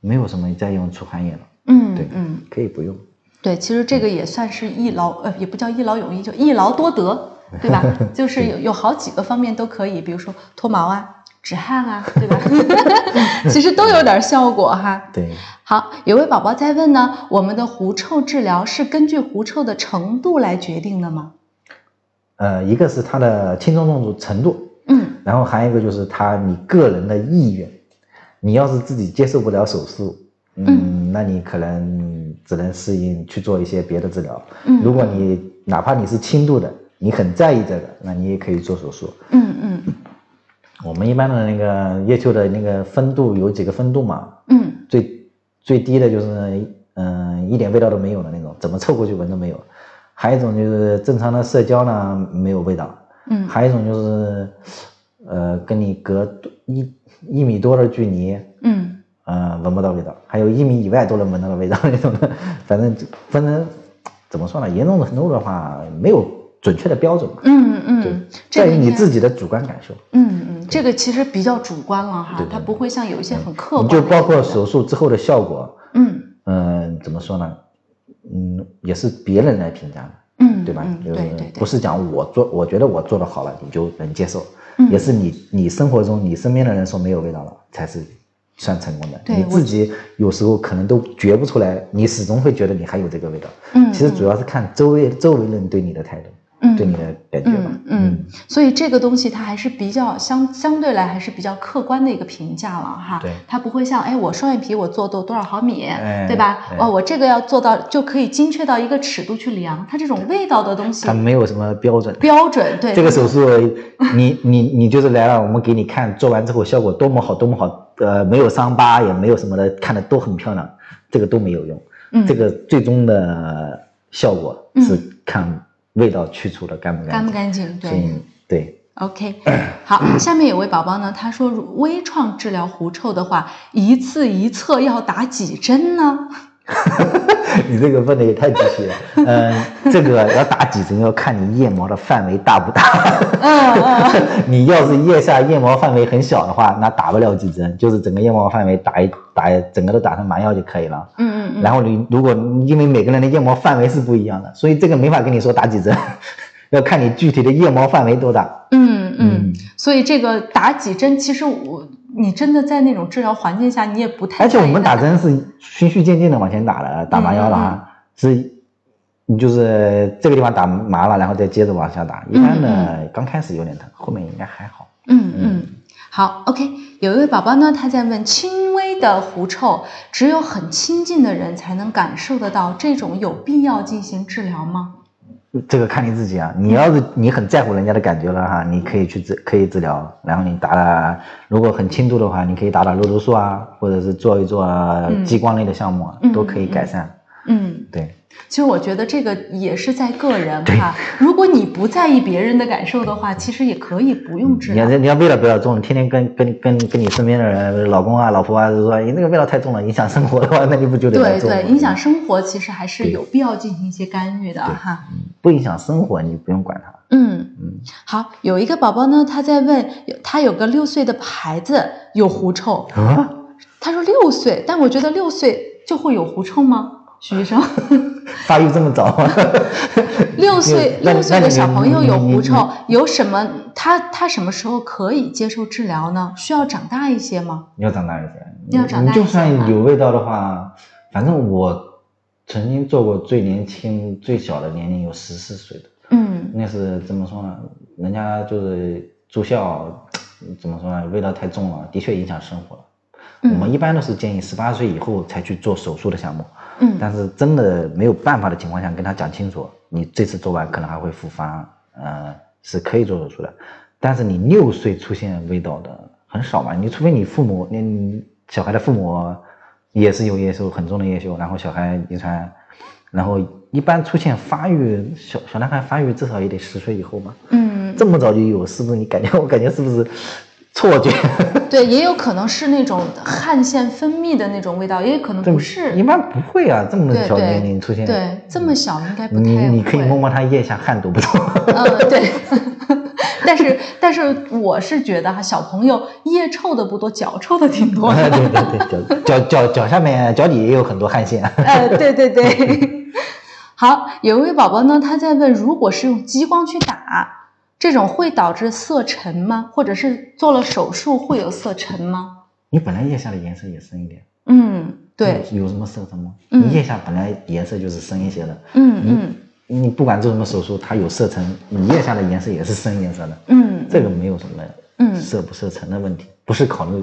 没有什么再用除汗液了，嗯对嗯，可以不用。对，其实这个也算是一劳呃，也不叫一劳永逸，就一劳多得，对吧？就是有有好几个方面都可以，比如说脱毛啊、止汗啊，对吧？其实都有点效果哈。对，好，有位宝宝在问呢，我们的狐臭治疗是根据狐臭的程度来决定的吗？呃，一个是它的轻重重程度，嗯然后还有一个就是他你个人的意愿，你要是自己接受不了手术，嗯，那你可能只能适应去做一些别的治疗。嗯如果你哪怕你是轻度的，你很在意这个，那你也可以做手术。嗯嗯我们一般的那个叶秋的那个分度有几个分度嘛，嗯最最低的就是嗯、一点味道都没有的那种，怎么凑过去闻都没有。还有一种就是正常的社交呢没有味道，嗯还有一种就是，呃，跟你隔一一米多的距离，嗯呃，闻不到味道，还有一米以外都能闻到的味道那种的，反正就分成怎么说呢？严重程度的话，没有准确的标准嘛，嗯嗯，，在于你自己的主观感受。嗯嗯，这个其实比较主观了哈它不会像有一些很客观。就包括手术之后的效果，嗯嗯、怎么说呢？嗯，也是别人来评价的。嗯，对吧？嗯就是对对对，不是讲我做，我觉得我做的好了，你就能接受，嗯也是你你生活中你身边的人说没有味道了，才是算成功的。对你自己有时候可能都觉不出来，你始终会觉得你还有这个味道。嗯其实主要是看周围周围人对你的态度。嗯对你的感觉吧嗯。嗯，所以这个东西它还是比较相相对来还是比较客观的一个评价了哈。对它不会像哎我双眼皮我做多多少毫米，哎对吧？对哇，我这个要做到就可以精确到一个尺度去量，它这种味道的东西它没有什么标准。标准对这个手术，你你你就是来了，我们给你看，做完之后效果多么好，多么好，呃，没有伤疤，也没有什么的，看的都很漂亮，这个都没有用。嗯这个最终的效果嗯是看味道去除的干不干不干干净？对。以对，OK，好，下面有位宝宝呢，他说微创治疗狐臭的话，一次一侧要打几针呢？你这个问的也太仔细了。嗯，这个要打几针要看你腋毛的范围大不大。嗯嗯 你要是腋下腋毛范围很小的话，那打不了几针，就是整个腋毛范围打一打一整个都打成麻药就可以了。嗯嗯嗯。然后你如果因为每个人的腋毛范围是不一样的，所以这个没法跟你说打几针，要看你具体的腋毛范围多大。嗯嗯嗯，所以这个打几针，其实我你真的在那种治疗环境下，你也不太。而且我们打。针是循序渐进的往前打的，打麻药了哈，是，你就是这个地方打麻了，然后再接着往下打。一般的刚开始有点疼，后面应该还好。嗯嗯，好，OK。有一位宝宝呢，他在问：轻微的狐臭，只有很亲近的人才能感受得到，这种有必要进行治疗吗？这个看你自己啊，你要是你很在乎人家的感觉了哈，你可以去治，可以治疗，然后你打打，如果很轻度的话，你可以打打肉毒素啊，或者是做一做激光类的项目啊，嗯都可以改善。嗯，对，其实我觉得这个也是在个人哈。如果你不在意别人的感受的话，其实也可以不用治疗。你要你要味道不要重，天天跟跟跟跟你身边的人，老公啊、老婆啊，就说你那个味道太重了，影响生活的话，那你不就得对对，影响生活其实还是有必要进行一些干预的对哈。不影响生活，你不用管它。嗯嗯，好，有一个宝宝呢，他在问，他有个六岁的孩子有狐臭，啊，他说六岁，但我觉得六岁就会有狐臭吗？徐医生，发育这么早 吗？六岁那六岁的小朋友有狐臭，有什么？他他什么时候可以接受治疗呢？需要长大一些吗？你要长大一些，要长大就一些就算有味道的话，反正我曾经做过最年轻、最小的年龄有十四岁的，嗯那是怎么说呢？人家就是住校，怎么说呢？味道太重了，的确影响生活了。我们嗯一般都是建议十八岁以后才去做手术的项目，嗯但是真的没有办法的情况下，跟他讲清楚，你这次做完可能还会复发，呃，是可以做手术的。但是你六岁出现味道的很少嘛，你除非你父母，你你小孩的父母也是有叶锈很重的叶锈，然后小孩遗传，然后一般出现发育小小男孩发育至少也得十岁以后嘛，嗯，这么早就有，是不是？你感觉我感觉是不是错觉？对，也有可能是那种汗腺分泌的那种味道，也有可能不是。一般不会啊，这么对小年龄出现。对，这么小应该不太你会。你可以摸摸他腋下汗多不多？嗯，对。但是，但是我是觉得哈，小朋友腋臭的不多，脚臭的挺多的。对对对，脚脚脚脚下面脚底也有很多汗腺。呃，对对对。好，有一位宝宝呢，他在问，如果是用激光去打，这种会导致色沉吗？或者是做了手术会有色沉吗？你本来腋下的颜色也深一点，嗯，对，有什么色沉吗？嗯你腋下本来颜色就是深一些的，嗯嗯你不管做什么手术，它有色沉，你腋下的颜色也是深颜色的，嗯，这个没有什么嗯色不色沉的问题，不是考虑，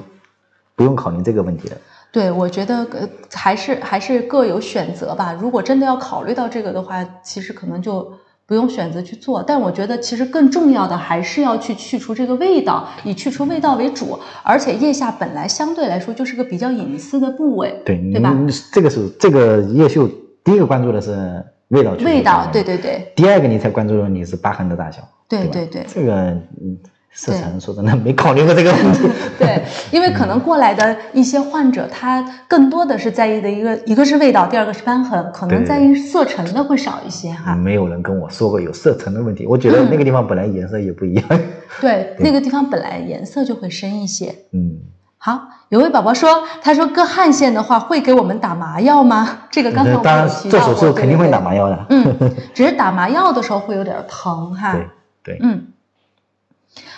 不用考虑这个问题的。对，我觉得呃还是还是各有选择吧。如果真的要考虑到这个的话，其实可能就不用选择去做。但我觉得其实更重要的还是要去去除这个味道，以去除味道为主。而且腋下本来相对来说就是个比较隐私的部位，对，对吧？你这个是这个叶锈，第一个关注的是味道味道，对对对第二个你才关注你是疤痕的大小，吧对对对这个嗯，色沉说的，那没考虑过这个问题。对，因为可能过来的一些患者，他更多的是在意的一个，一个是味道，第二个是瘢痕，可能在意色沉的会少一些哈。没有人跟我说过有色沉的问题，我觉得那个地方本来颜色也不一样。对，那个地方本来颜色就会深一些。嗯，好，有位宝宝说，他说割汗腺的话会给我们打麻药吗？这个刚才我们有提到过，做手术肯定会打。麻药的。嗯，只是打麻药的时候会有点疼哈。对对，嗯，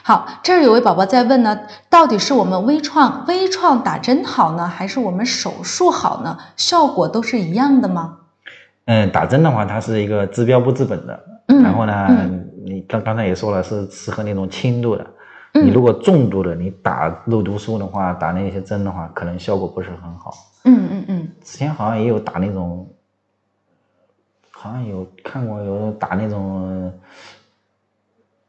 好，这儿有位宝宝在问呢，到底是我们微创微创打针好呢，还是我们手术好呢？效果都是一样的吗？嗯，打针的话，它是一个治标不治本的。嗯然后呢，嗯你刚刚才也说了，是适合那种轻度的。嗯你如果重度的，你打肉毒素的话，打那些针的话，可能效果不是很好。嗯嗯嗯，之前好像也有打那种，好像有看过有打那种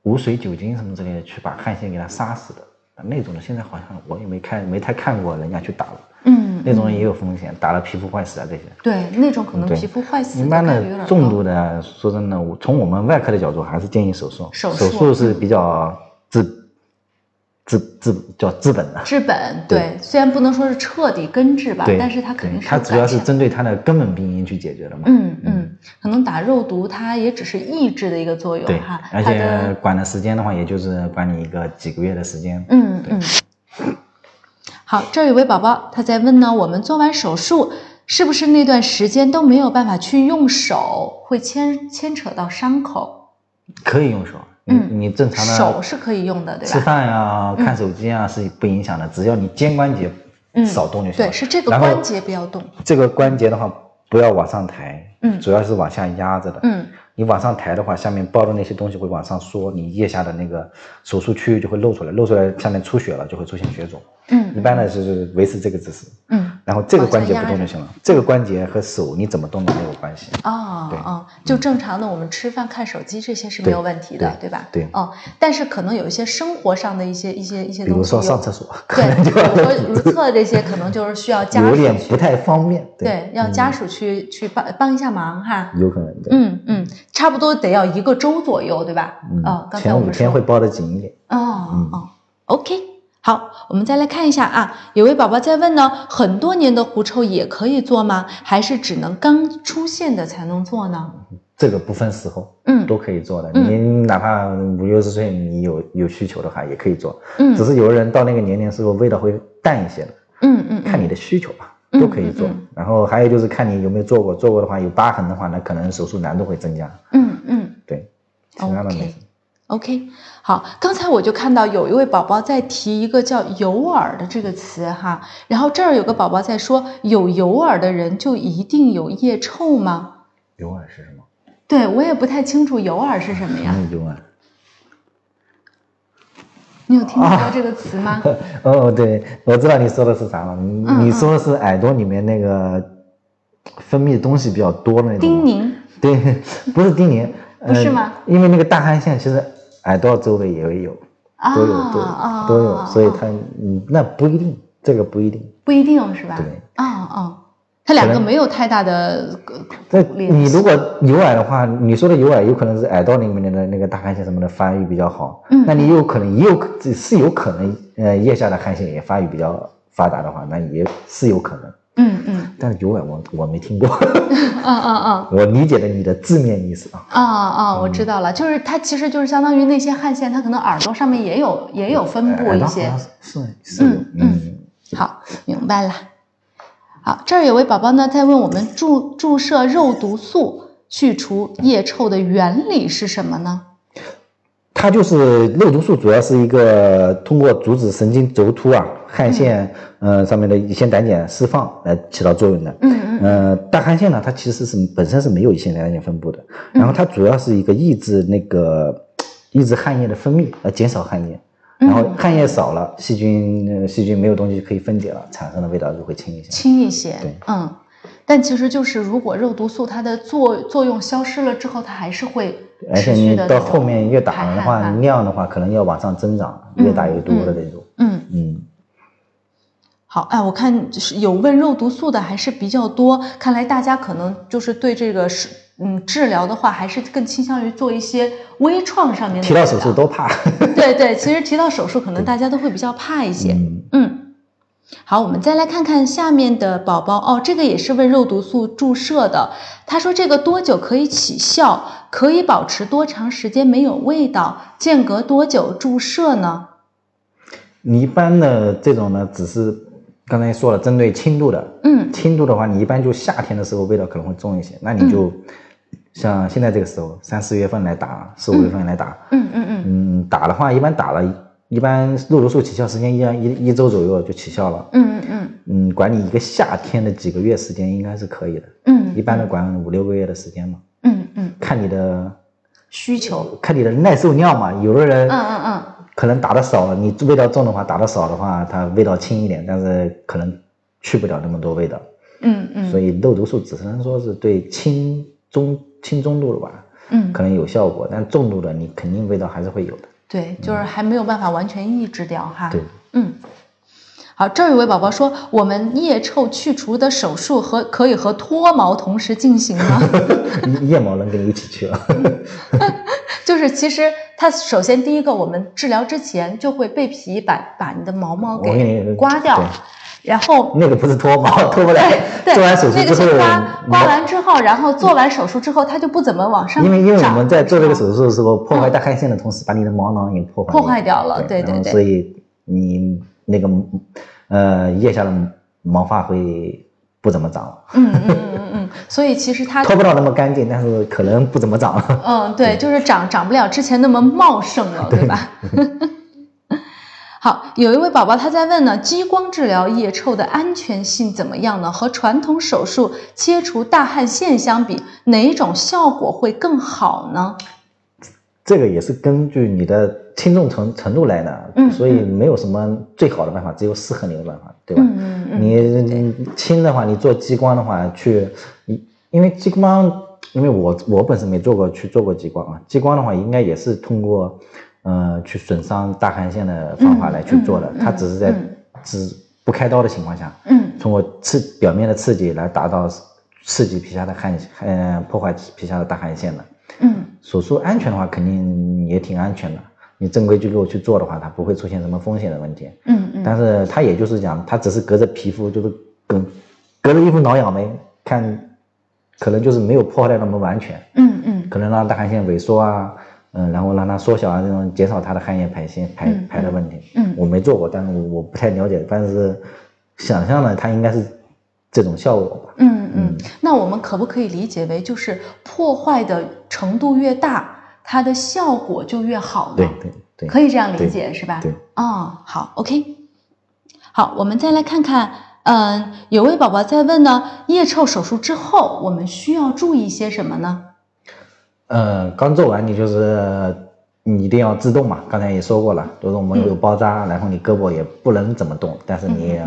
无水酒精什么之类的，去把汗腺给它杀死的。那种的现在好像我也没看，没太看过人家去打了。嗯，那种也有风险，打了皮肤坏死啊这些。对那种可能皮肤坏死一般的重度的，说真的，我从我们外科的角度，还是建议手术。手术术是比较治治治叫治本的。治本，对，虽然不能说是彻底根治吧，但是它肯定是它主要是针对它的根本病因去解决的嘛。嗯嗯，可能打肉毒它也只是抑制的一个作用对哈，，而且管的时间的话，也就是管你一个几个月的时间。嗯嗯。好，这儿有位宝宝他在问呢，我们做完手术是不是那段时间都没有办法去用手，会牵牵扯到伤口？可以用手，嗯你你正常的手是可以用的，对吃？饭呀、看手机啊是不影响的，只要你肩关节嗯少动就行了。对，是这个关节不要动。这个关节的话，不要往上抬，嗯主要是往下压着的。嗯你往上抬的话，下面包的那些东西会往上缩，你腋下的那个手术区域就会露出来，露出来下面出血了，就会出现血肿。嗯一般呢是维持这个姿势，嗯。然后这个关节不动就行了。这个关节和手你怎么动都没有关系。对哦哦，就正常的我们吃饭、看手机这些是没有问题的，对吧？对哦，但是可能有一些生活上的一些一些一些比如东西比如，说上厕所，可对，能就比如说如厕这些，可能就是需要家有属有点不太方便。对，要家属去去帮帮一下忙哈。有可能的。嗯嗯，差不多得要一个周左右，对吧？嗯前五天会包的紧一点。哦嗯哦，OK，好，我们再来看一下啊，有位宝宝在问呢，很多年的狐臭也可以做吗？还是只能刚出现的才能做呢？这个不分时候，嗯都可以做的。嗯你哪怕五六十岁，你有有需求的话，也可以做。嗯只是有的人到那个年龄时候味道会淡一些的，嗯嗯，看你的需求吧，嗯都可以做。然后还有就是看你有没有做过，做过的话有疤痕的话，那可能手术难度会增加。嗯嗯对，其他的没么。OK，好，刚才我就看到有一位宝宝在提一个叫“有耳”的这个词哈，然后这儿有个宝宝在说，有有耳的人就一定有腋臭吗？有耳是什么？对我也不太清楚有耳是什么呀？嗯，有耳。你有听到这个词吗？哦，对，我知道你说的是啥了。你嗯你说的是耳朵里面那个分泌的东西比较多的那种。叮。咛，对，不是叮咛。不是吗呃？因为那个大汗腺其实耳朵周围也会有，啊都有，都有，啊都有，所以啊它嗯，那不一定，这个不一定。不一定是吧？对啊啊，它两个没有太大的你如果有耳的话，你说的有耳有可能是耳道里面的那个大汗腺什么的发育比较好，嗯那你有可能也有可是有可能呃腋下的汗腺也发育比较发达的话，那也是有可能。嗯嗯但是有耳我我没听过，嗯 嗯嗯。我理解的你的字面意思啊。啊啊，我知道了，就是它其实就是相当于那些汗腺，它可能耳朵上面也有也有分布一些像。是是嗯嗯好，明白了。好，这儿有位宝宝呢在问我们注注射肉毒素去除腋臭的原理是什么呢？它就是肉毒素，主要是一个通过阻止神经轴突啊汗腺呃上面的乙酰胆碱释放来起到作用的。嗯嗯呃，大汗腺呢，它其实是本身是没有乙酰胆碱分布的，然后它主要是一个抑制那个抑制汗液的分泌，来减少汗液。然后汗液少了，细菌呃细菌没有东西可以分解了，产生的味道就会轻一些。轻一些对，嗯，但其实就是如果肉毒素它的作作用消失了之后，它还是会而且你到后面越打的话，量的话可能要往上增长，越打越多的那种。嗯。嗯，好，哎，我看就是有问肉毒素的还是比较多，看来大家可能就是对这个是嗯治疗的话，还是更倾向于做一些微创上面的提到手术都怕。对对，其实提到手术，可能大家都会比较怕一些。嗯嗯，好，我们再来看看下面的宝宝哦，这个也是问肉毒素注射的。他说这个多久可以起效？可以保持多长时间没有味道？间隔多久注射呢？你一般的这种呢，只是刚才说了，针对轻度的，嗯。轻度的话，你一般就夏天的时候味道可能会重一些，那你就像现在这个时候，三四月份来打，四五月份来打，嗯嗯嗯。嗯，打的话一般打了，一般肉毒素起效时间一样一一周左右就起效了，嗯嗯嗯，管你一个夏天的几个月时间应该是可以的，嗯。一般的管五六个月的时间嘛，嗯嗯看你的需求。看你的耐受量嘛，有的人嗯嗯嗯，可能打的少了，你味道重的话，打的少的话，它味道轻一点，但是可能去不了那么多味道。嗯嗯，所以肉毒素只能说是对轻中轻中度的吧，嗯，可能有效果，但重度的你肯定味道还是会有的。对，就是还没有办法完全抑制掉哈。对，嗯。好，这儿有位宝宝说，我们腋臭去除的手术和可以和脱毛同时进行吗？腋毛能跟你一起去啊？就是其实它首先第一个，我们治疗之前就会被皮把把你的毛毛给刮掉，然后那个不是脱毛，脱不了对。做完手术那个之后，是刮刮完之后，然后做完手术之后，它就不怎么往上因为因为我们在做这个手术的时候，破坏大汗腺的同时，把你的毛囊也破坏破坏掉了对对对所以你那个呃腋下的毛发会不怎么长嗯嗯嗯嗯，所以其实它脱不到那么干净，但是可能不怎么长了。嗯，对，就是长长不了之前那么茂盛了，对吧？好，有一位宝宝他在问呢，激光治疗腋臭的安全性怎么样呢？和传统手术切除大汗腺相比，哪一种效果会更好呢？这个也是根据你的轻重程程度来的，嗯所以没有什么最好的办法，只有适合你的办法，对吧？嗯嗯嗯，你你轻的话，你做激光的话，去，因为激光，因为我我本身没做过，去做过激光啊。激光的话，应该也是通过，呃，去损伤大汗腺的方法来去做的。嗯嗯它只是在嗯只不开刀的情况下，嗯通过刺表面的刺激来达到刺激皮下的汗，呃，破坏皮下的大汗腺的。嗯手术安全的话，肯定也挺安全的。你正规机构去做的话，它不会出现什么风险的问题。嗯嗯但是它也就是讲，它只是隔着皮肤，就是跟隔着一副挠痒呗，看可能就是没有破坏的那么完全，嗯嗯可能让大汗腺萎缩啊，嗯，然后让它缩小啊，这种减少它的汗液排泄排嗯排的问题。嗯我没做过，但是我我不太了解，但是想象呢，它应该是这种效果吧。嗯嗯，那我们可不可以理解为，就是破坏的程度越大，它的效果就越好呢？对对对，可以这样理解是吧？对，哦，好，OK，好，我们再来看看，嗯，有位宝宝在问呢，腋臭手术之后，我们需要注意些什么呢？呃，刚做完你就是你一定要自动嘛，刚才也说过了，就是我们有包扎，然后你胳膊也不能怎么动，但是你，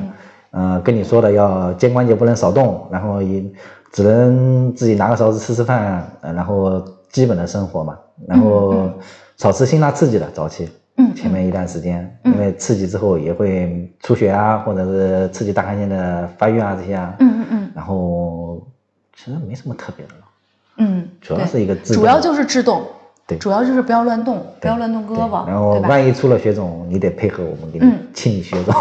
呃，跟你说的要肩关节不能少动，然后也只能自己拿个勺子吃吃饭，呃然后基本的生活嘛，然后少吃辛辣刺激的早期。嗯前面一段时间，嗯因为刺激之后也会出血啊，或者是刺激大汗腺的发育啊这些啊，嗯嗯嗯。然后其实没什么特别的了。嗯，主要是一个主要就是制动，对主要就是不要乱动，不要乱动胳膊，然后？万一出了血肿，你得配合我们给你嗯清理血肿，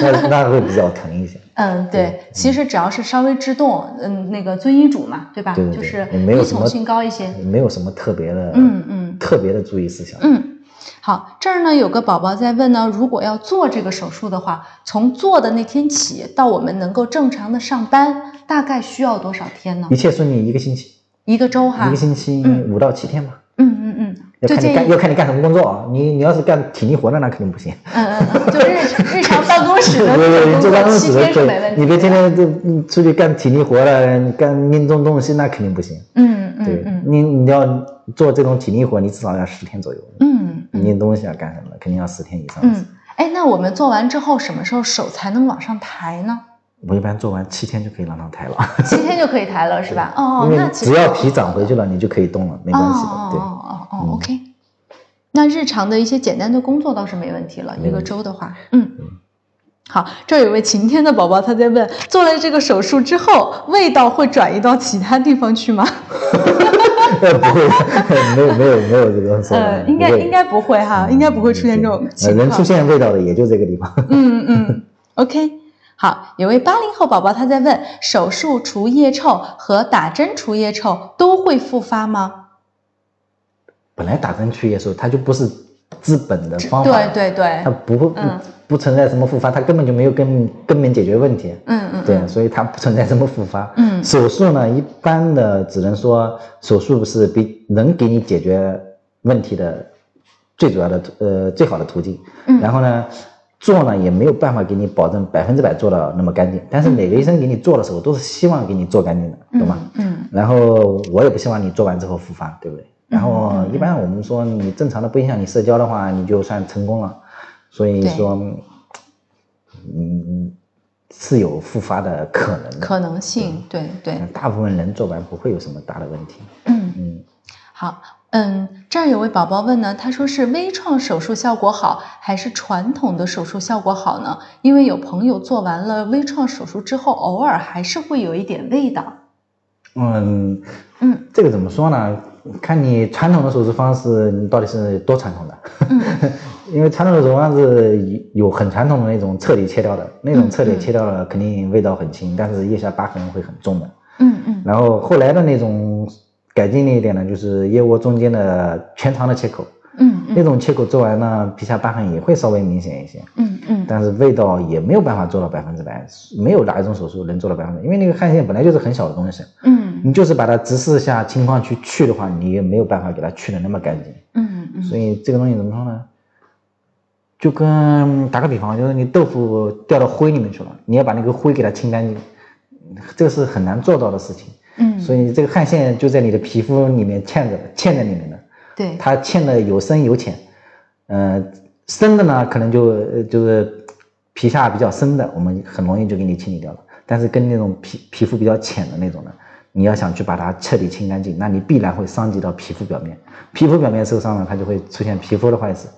那那会比较疼一些。嗯，对，其实只要是稍微制动，嗯，那个遵医嘱嘛，对吧？对对对就是依从性高一些。没有什么特别的，嗯嗯特别的注意事项。嗯，好，这儿呢有个宝宝在问呢，如果要做这个手术的话，从做的那天起到我们能够正常的上班，大概需要多少天呢一？切顺利，一个星期，一个周哈。一个星期嗯五到七天吧。嗯嗯嗯，要看你干要看你干什么工作啊。你你要是干体力活的，那肯定不行。嗯嗯嗯，就日日常办公室的对对，这种工你坐办公室的天是没问题的。对，你别天天就嗯出去干体力活了，干拎重东西那肯定不行。嗯嗯对嗯你你要做这种体力活，你至少要十天左右。嗯嗯拎东西啊干什么的，肯定要十天以上。嗯，哎，那我们做完之后，什么时候手才能往上抬呢？我一般做完七天就可以让它抬了。七天就可以抬了，是吧？哦，因那只要皮长回去了，你就可以动了，没关系的。对，哦哦哦哦嗯，OK。那日常的一些简单的工作倒是没问题了，一个周的话，嗯。好，这有位晴天的宝宝，他在问：做了这个手术之后，味道会转移到其他地方去吗？不会，没有没有没有这个说呃，应该应该不会哈，应该不会出现这种呃情况。能出现味道的也就这个地方。嗯嗯，OK。好，有位八零后宝宝他在问：手术除腋臭和打针除腋臭都会复发吗？本来打针去腋臭，它就不是治本的方法，对对对它，不会不嗯不存在什么复发，它根本就没有根根本解决问题。嗯嗯，对，嗯所以它不存在什么复发。嗯手术呢，一般的只能说手术是比能给你解决问题的最主要的途呃最好的途径。嗯然后呢，做呢也没有办法给你保证百分之百做到那么干净，但是每个医生给你做的时候都是希望给你做干净的，懂吗？嗯然后我也不希望你做完之后复发，对不对？然后一般我们说你正常的不影响你社交的话，你就算成功了。所以说，嗯，是有复发的可能的可能性，对对。大部分人做完不会有什么大的问题。嗯嗯，好。嗯，这儿有位宝宝问呢，他说是微创手术效果好，还是传统的手术效果好呢？因为有朋友做完了微创手术之后，偶尔还是会有一点味道。嗯嗯，这个怎么说呢？看你传统的手术方式，你到底是多传统的？嗯，因为传统的手术方式有很传统的那种彻底切掉的，那种彻底切掉了肯定味道很轻，但是腋下疤痕会很重的。嗯嗯，然后后来的那种。改进了一点呢，就是腋窝中间的全长的切口，嗯，那种切口做完呢，皮下疤痕也会稍微明显一些，嗯嗯，但是味道也没有办法做到百分之百，没有哪一种手术能做到百分之百，因为那个汗腺本来就是很小的东西，嗯，你就是把它直视下情况去去的话，你也没有办法给它去的那么干净，嗯嗯，所以这个东西怎么说呢？就跟打个比方，就是你豆腐掉到灰里面去了，你要把那个灰给它清干净，这个是很难做到的事情。嗯，所以这个汗腺就在你的皮肤里面嵌着，嵌在里面的。对，它嵌的有深有浅，呃，深的呢，可能就就是皮下比较深的，我们很容易就给你清理掉了。但是跟那种皮皮肤比较浅的那种呢，你要想去把它彻底清干净，那你必然会伤及到皮肤表面。皮肤表面受伤了，它就会出现皮肤的坏死。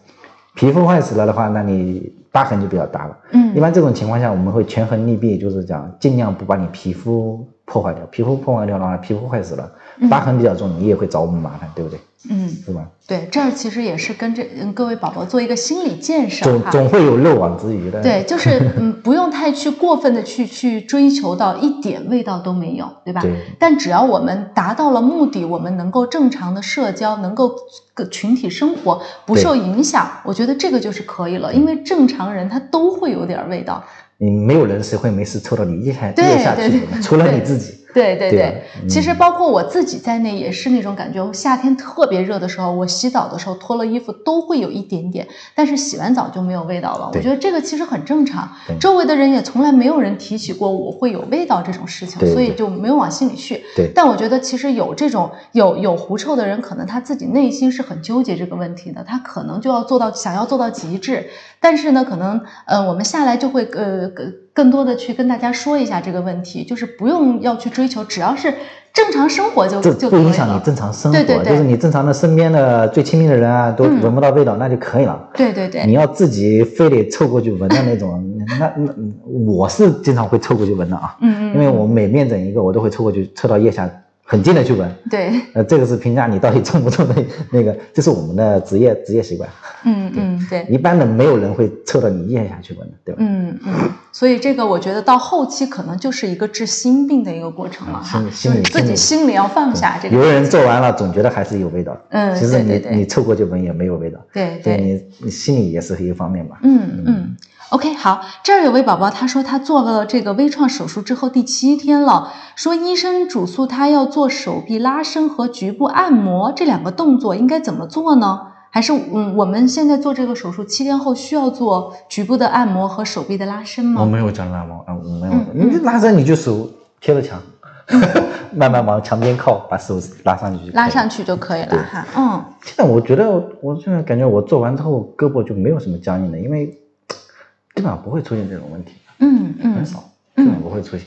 皮肤坏死了的话，那你疤痕就比较大了。嗯，一般这种情况下，我们会权衡利弊，就是讲尽量不把你皮肤。破坏掉皮肤，破坏掉的话，皮肤坏死了，疤痕比较重，你也会找我们麻烦，对不对？嗯，是吧？对，这儿其实也是跟这各位宝宝做一个心理建设总总会有漏网之鱼的。对，就是嗯，不用太去过分的去去追求到一点味道都没有，对吧？对。但只要我们达到了目的，我们能够正常的社交，能够个群体生活不受影响，我觉得这个就是可以了。因为正常人他都会有点味道。你没有人谁会没事抽到你腋下腋下去的，除了你自己。对对对，其实包括我自己在内也是那种感觉。夏天特别热的时候，我洗澡的时候脱了衣服都会有一点点，但是洗完澡就没有味道了。我觉得这个其实很正常，周围的人也从来没有人提起过我会有味道这种事情，所以就没有往心里去。对，但我觉得其实有这种有有狐臭的人，可能他自己内心是很纠结这个问题的，他可能就要做到想要做到极致。但是呢，可能呃，我们下来就会呃更更多的去跟大家说一下这个问题，就是不用要去追求，只要是正常生活就就不影响你正常生活，对对对，就是你正常的身边的最亲密的人啊，都闻不到味道，那就可以了。对对对，你要自己非得凑过去闻的那种，那那我是经常会凑过去闻的啊，嗯嗯，因为我每面诊一个，我都会凑过去凑到腋下。很近的去闻，对，呃，这个是评价你到底重不重的 那个，这是我们的职业职业习惯。嗯嗯，对，一般的没有人会凑到你腋下去闻的，对吧？嗯嗯，所以这个我觉得到后期可能就是一个治心病的一个过程了哈，心理自己心里要放下这个。有的人做完了总觉得还是有味道，嗯，其实你你凑过去闻也没有味道，对对，你你心里也是一个方面吧。嗯。嗯。OK，好，这儿有位宝宝，他说他做了这个微创手术之后第七天了，说医生嘱咐他要做手臂拉伸和局部按摩这两个动作，应该怎么做呢？还是嗯，我们现在做这个手术七天后需要做局部的按摩和手臂的拉伸吗？我没有讲拉摩啊，我没有，你拉伸你就手贴着墙，慢慢往墙边靠，把手拉上去，拉上去就可以了哈。嗯，现在我觉得我现在感觉我做完之后胳膊就没有什么僵硬的，因为。基本上不会出现这种问题，嗯嗯，很少，基本不会出现，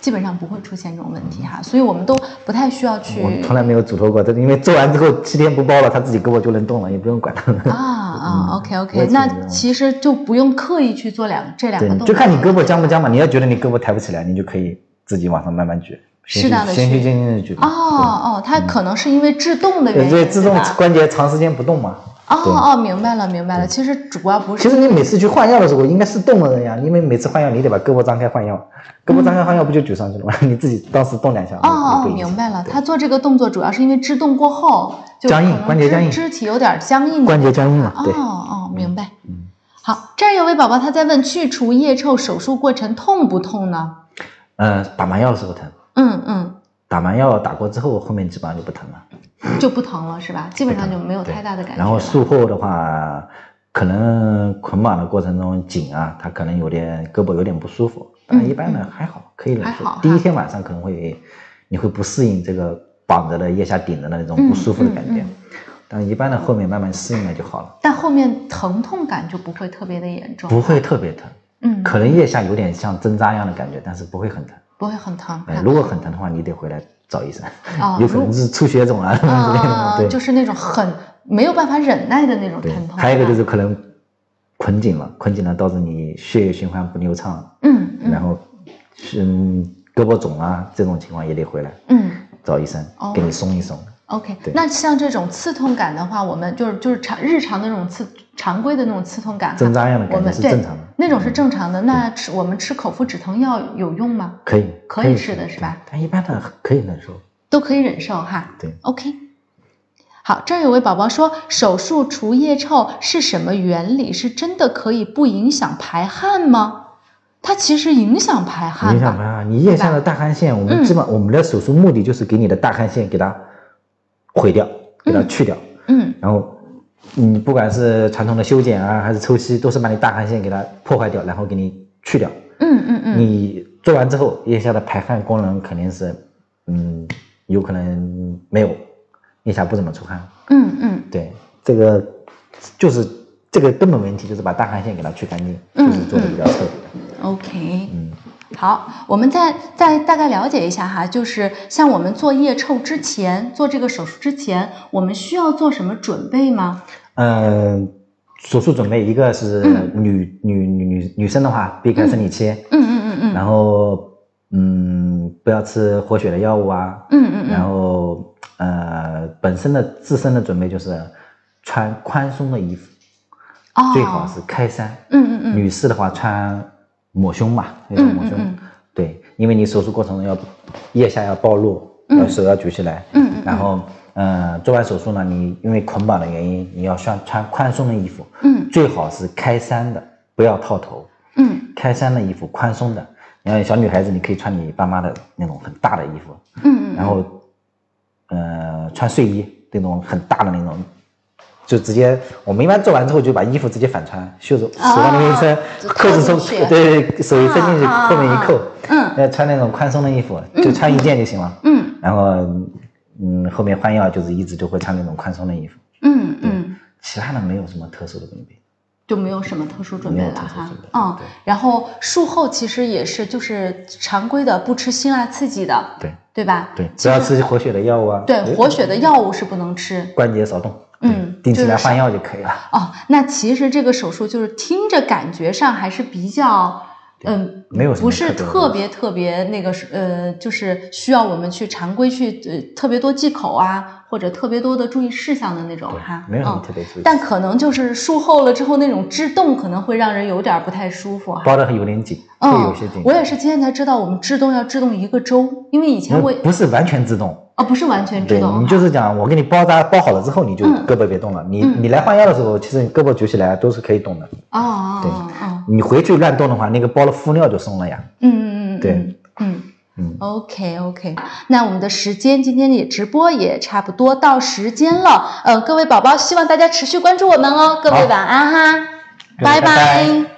基本上不会出现这种问题哈，所以我们都不太需要去。我从来没有嘱托过，这因为做完之后七天不包了，他自己胳膊就能动了，也不用管他了。啊啊，OK OK，那其实就不用刻意去做两这两个动作，就看你胳膊僵不僵嘛。你要觉得你胳膊抬不起来，你就可以自己往上慢慢举，适当的循序渐进的举。哦哦，它可能是因为制动的原因，对制动关节长时间不动嘛。哦哦，明白了明白了。其实主要不是。其实你每次去换药的时候，应该是动的人呀，因为每次换药你得把胳膊张开换药，胳膊张开换药不就举上去了吗？你自己当时动两下。哦哦，明白了。他做这个动作主要是因为制动过后僵硬，关节僵硬，肢体有点僵硬。关节僵硬了。哦哦，明白。嗯。好，这儿有位宝宝他在问，去除腋臭手术过程痛不痛呢？嗯，打麻药的时候疼。嗯嗯。打麻药打过之后，后面基本上就不疼了。就不疼了是吧？基本上就没有太大的感觉。然后术后的话，可能捆绑的过程中紧啊，他可能有点胳膊有点不舒服，但一般的还好，可以忍受。第一天晚上可能会你会不适应这个绑着的腋下顶着的那种不舒服的感觉。但一般的后面慢慢适应了就好了，但后面疼痛感就不会特别的严重，不会，特别疼，嗯，可能腋下有点像针扎一样的感觉，但是不会很疼。不会很疼。哎，如果很疼的话，你得回来找医生，哦 有可能是出血肿啊 之类的。啊，对，就是那种很没有办法忍耐的那种疼痛。还有一个就是可能捆紧了，捆紧了导致你血液循环不流畅，嗯嗯然后嗯胳膊肿啊这种情况也得回来嗯找医生哦给你松一松。，OK 对。那像这种刺痛感的话，我们就是就是常日常的那种刺常规的那种刺痛感，针扎一样的感觉是正常的那种是正常的。那吃我们吃口服止疼药有用吗？可以，可以吃的是吧？但一般的可以忍受。都可以忍受哈。对，OK。好，这儿有位宝宝说，手术除腋臭是什么原理？是真的可以不影响排汗吗？它其实影响排汗。影响排汗，你腋下的大汗腺，我嗯们基本我们的手术目的就是给你的大汗腺给它毁掉，给它去掉，嗯然后你不管是传统的修剪啊，还是抽吸，都是把你大汗腺给它破坏掉，然后给你去掉。嗯嗯嗯，你做完之后，腋下的排汗功能肯定是，嗯，有可能没有，腋下不怎么出汗。嗯嗯对，这个就是这个根本问题，就是把大汗腺给它去干净，嗯就是做的比较彻底的。，OK。嗯，好，我们再再大概了解一下哈，就是像我们做腋臭之前，做这个手术之前，我们需要做什么准备吗？嗯，手术准备一个是女、女女女女生的话，避开生理期，嗯嗯嗯嗯然后嗯不要吃活血的药物啊，嗯嗯然嗯，后呃本身的自身的准备就是穿宽松的衣服，哦，最好是开衫。嗯嗯嗯，女士的话穿抹胸嘛，那种抹胸，嗯嗯。嗯对，因为你手术过程中要腋下要暴露，嗯。要手要举起来，嗯嗯然后呃做完手术呢，你因为捆绑的原因，你要穿穿宽松的衣服，嗯。最好是开衫的，不要套头，嗯。开衫的衣服宽松的，你看小女孩子你可以穿你爸妈的那种很大的衣服，嗯嗯，然后呃穿睡衣那种很大的那种。就直接，我们一般做完之后就把衣服直接反穿，袖子手上那一伸，扣子收扣进去，对，手一伸进去，后面一扣，嗯要穿那种宽松的衣服，就穿一件就行了。嗯然后，嗯，后面换药就是一直就会穿那种宽松的衣服，嗯嗯，其他的没有什么特殊的准备。就没有什么特殊准备了哈。嗯对，然后术后其实也是就是常规的，不吃辛辣刺激的，对对吧？对，其实不要吃活血的药物啊。对活血的药物是不能吃。关节少动，嗯定期来换药就可以了。哦，那其实这个手术就是听着感觉上还是比较，嗯，没有不是特别特别那个呃，就是需要我们去常规去呃特别多忌口啊，或者特别多的注意事项的那种哈，没有什么嗯特别注意。但可能就是术后了之后那种制动可能会让人有点不太舒服哈。包的有点紧，会嗯有些紧。我也是今天才知道我们制动要制动一个周，因为以前我不不是完全制动，哦不是完全制对动哈，你就是讲，我给你包扎包好了之后，你就嗯。胳膊别动了。你嗯。你来换药的时候，其实你胳膊举起来都是可以动的。哦哦对哦哦，你回去乱动的话，那个包的敷料就松了呀。嗯嗯嗯嗯，对嗯。嗯。嗯，OK OK，那我们的时间今天也直播也差不多到时间了，呃，各位宝宝，希望大家持续关注我们哦，各位晚安哈，拜。拜拜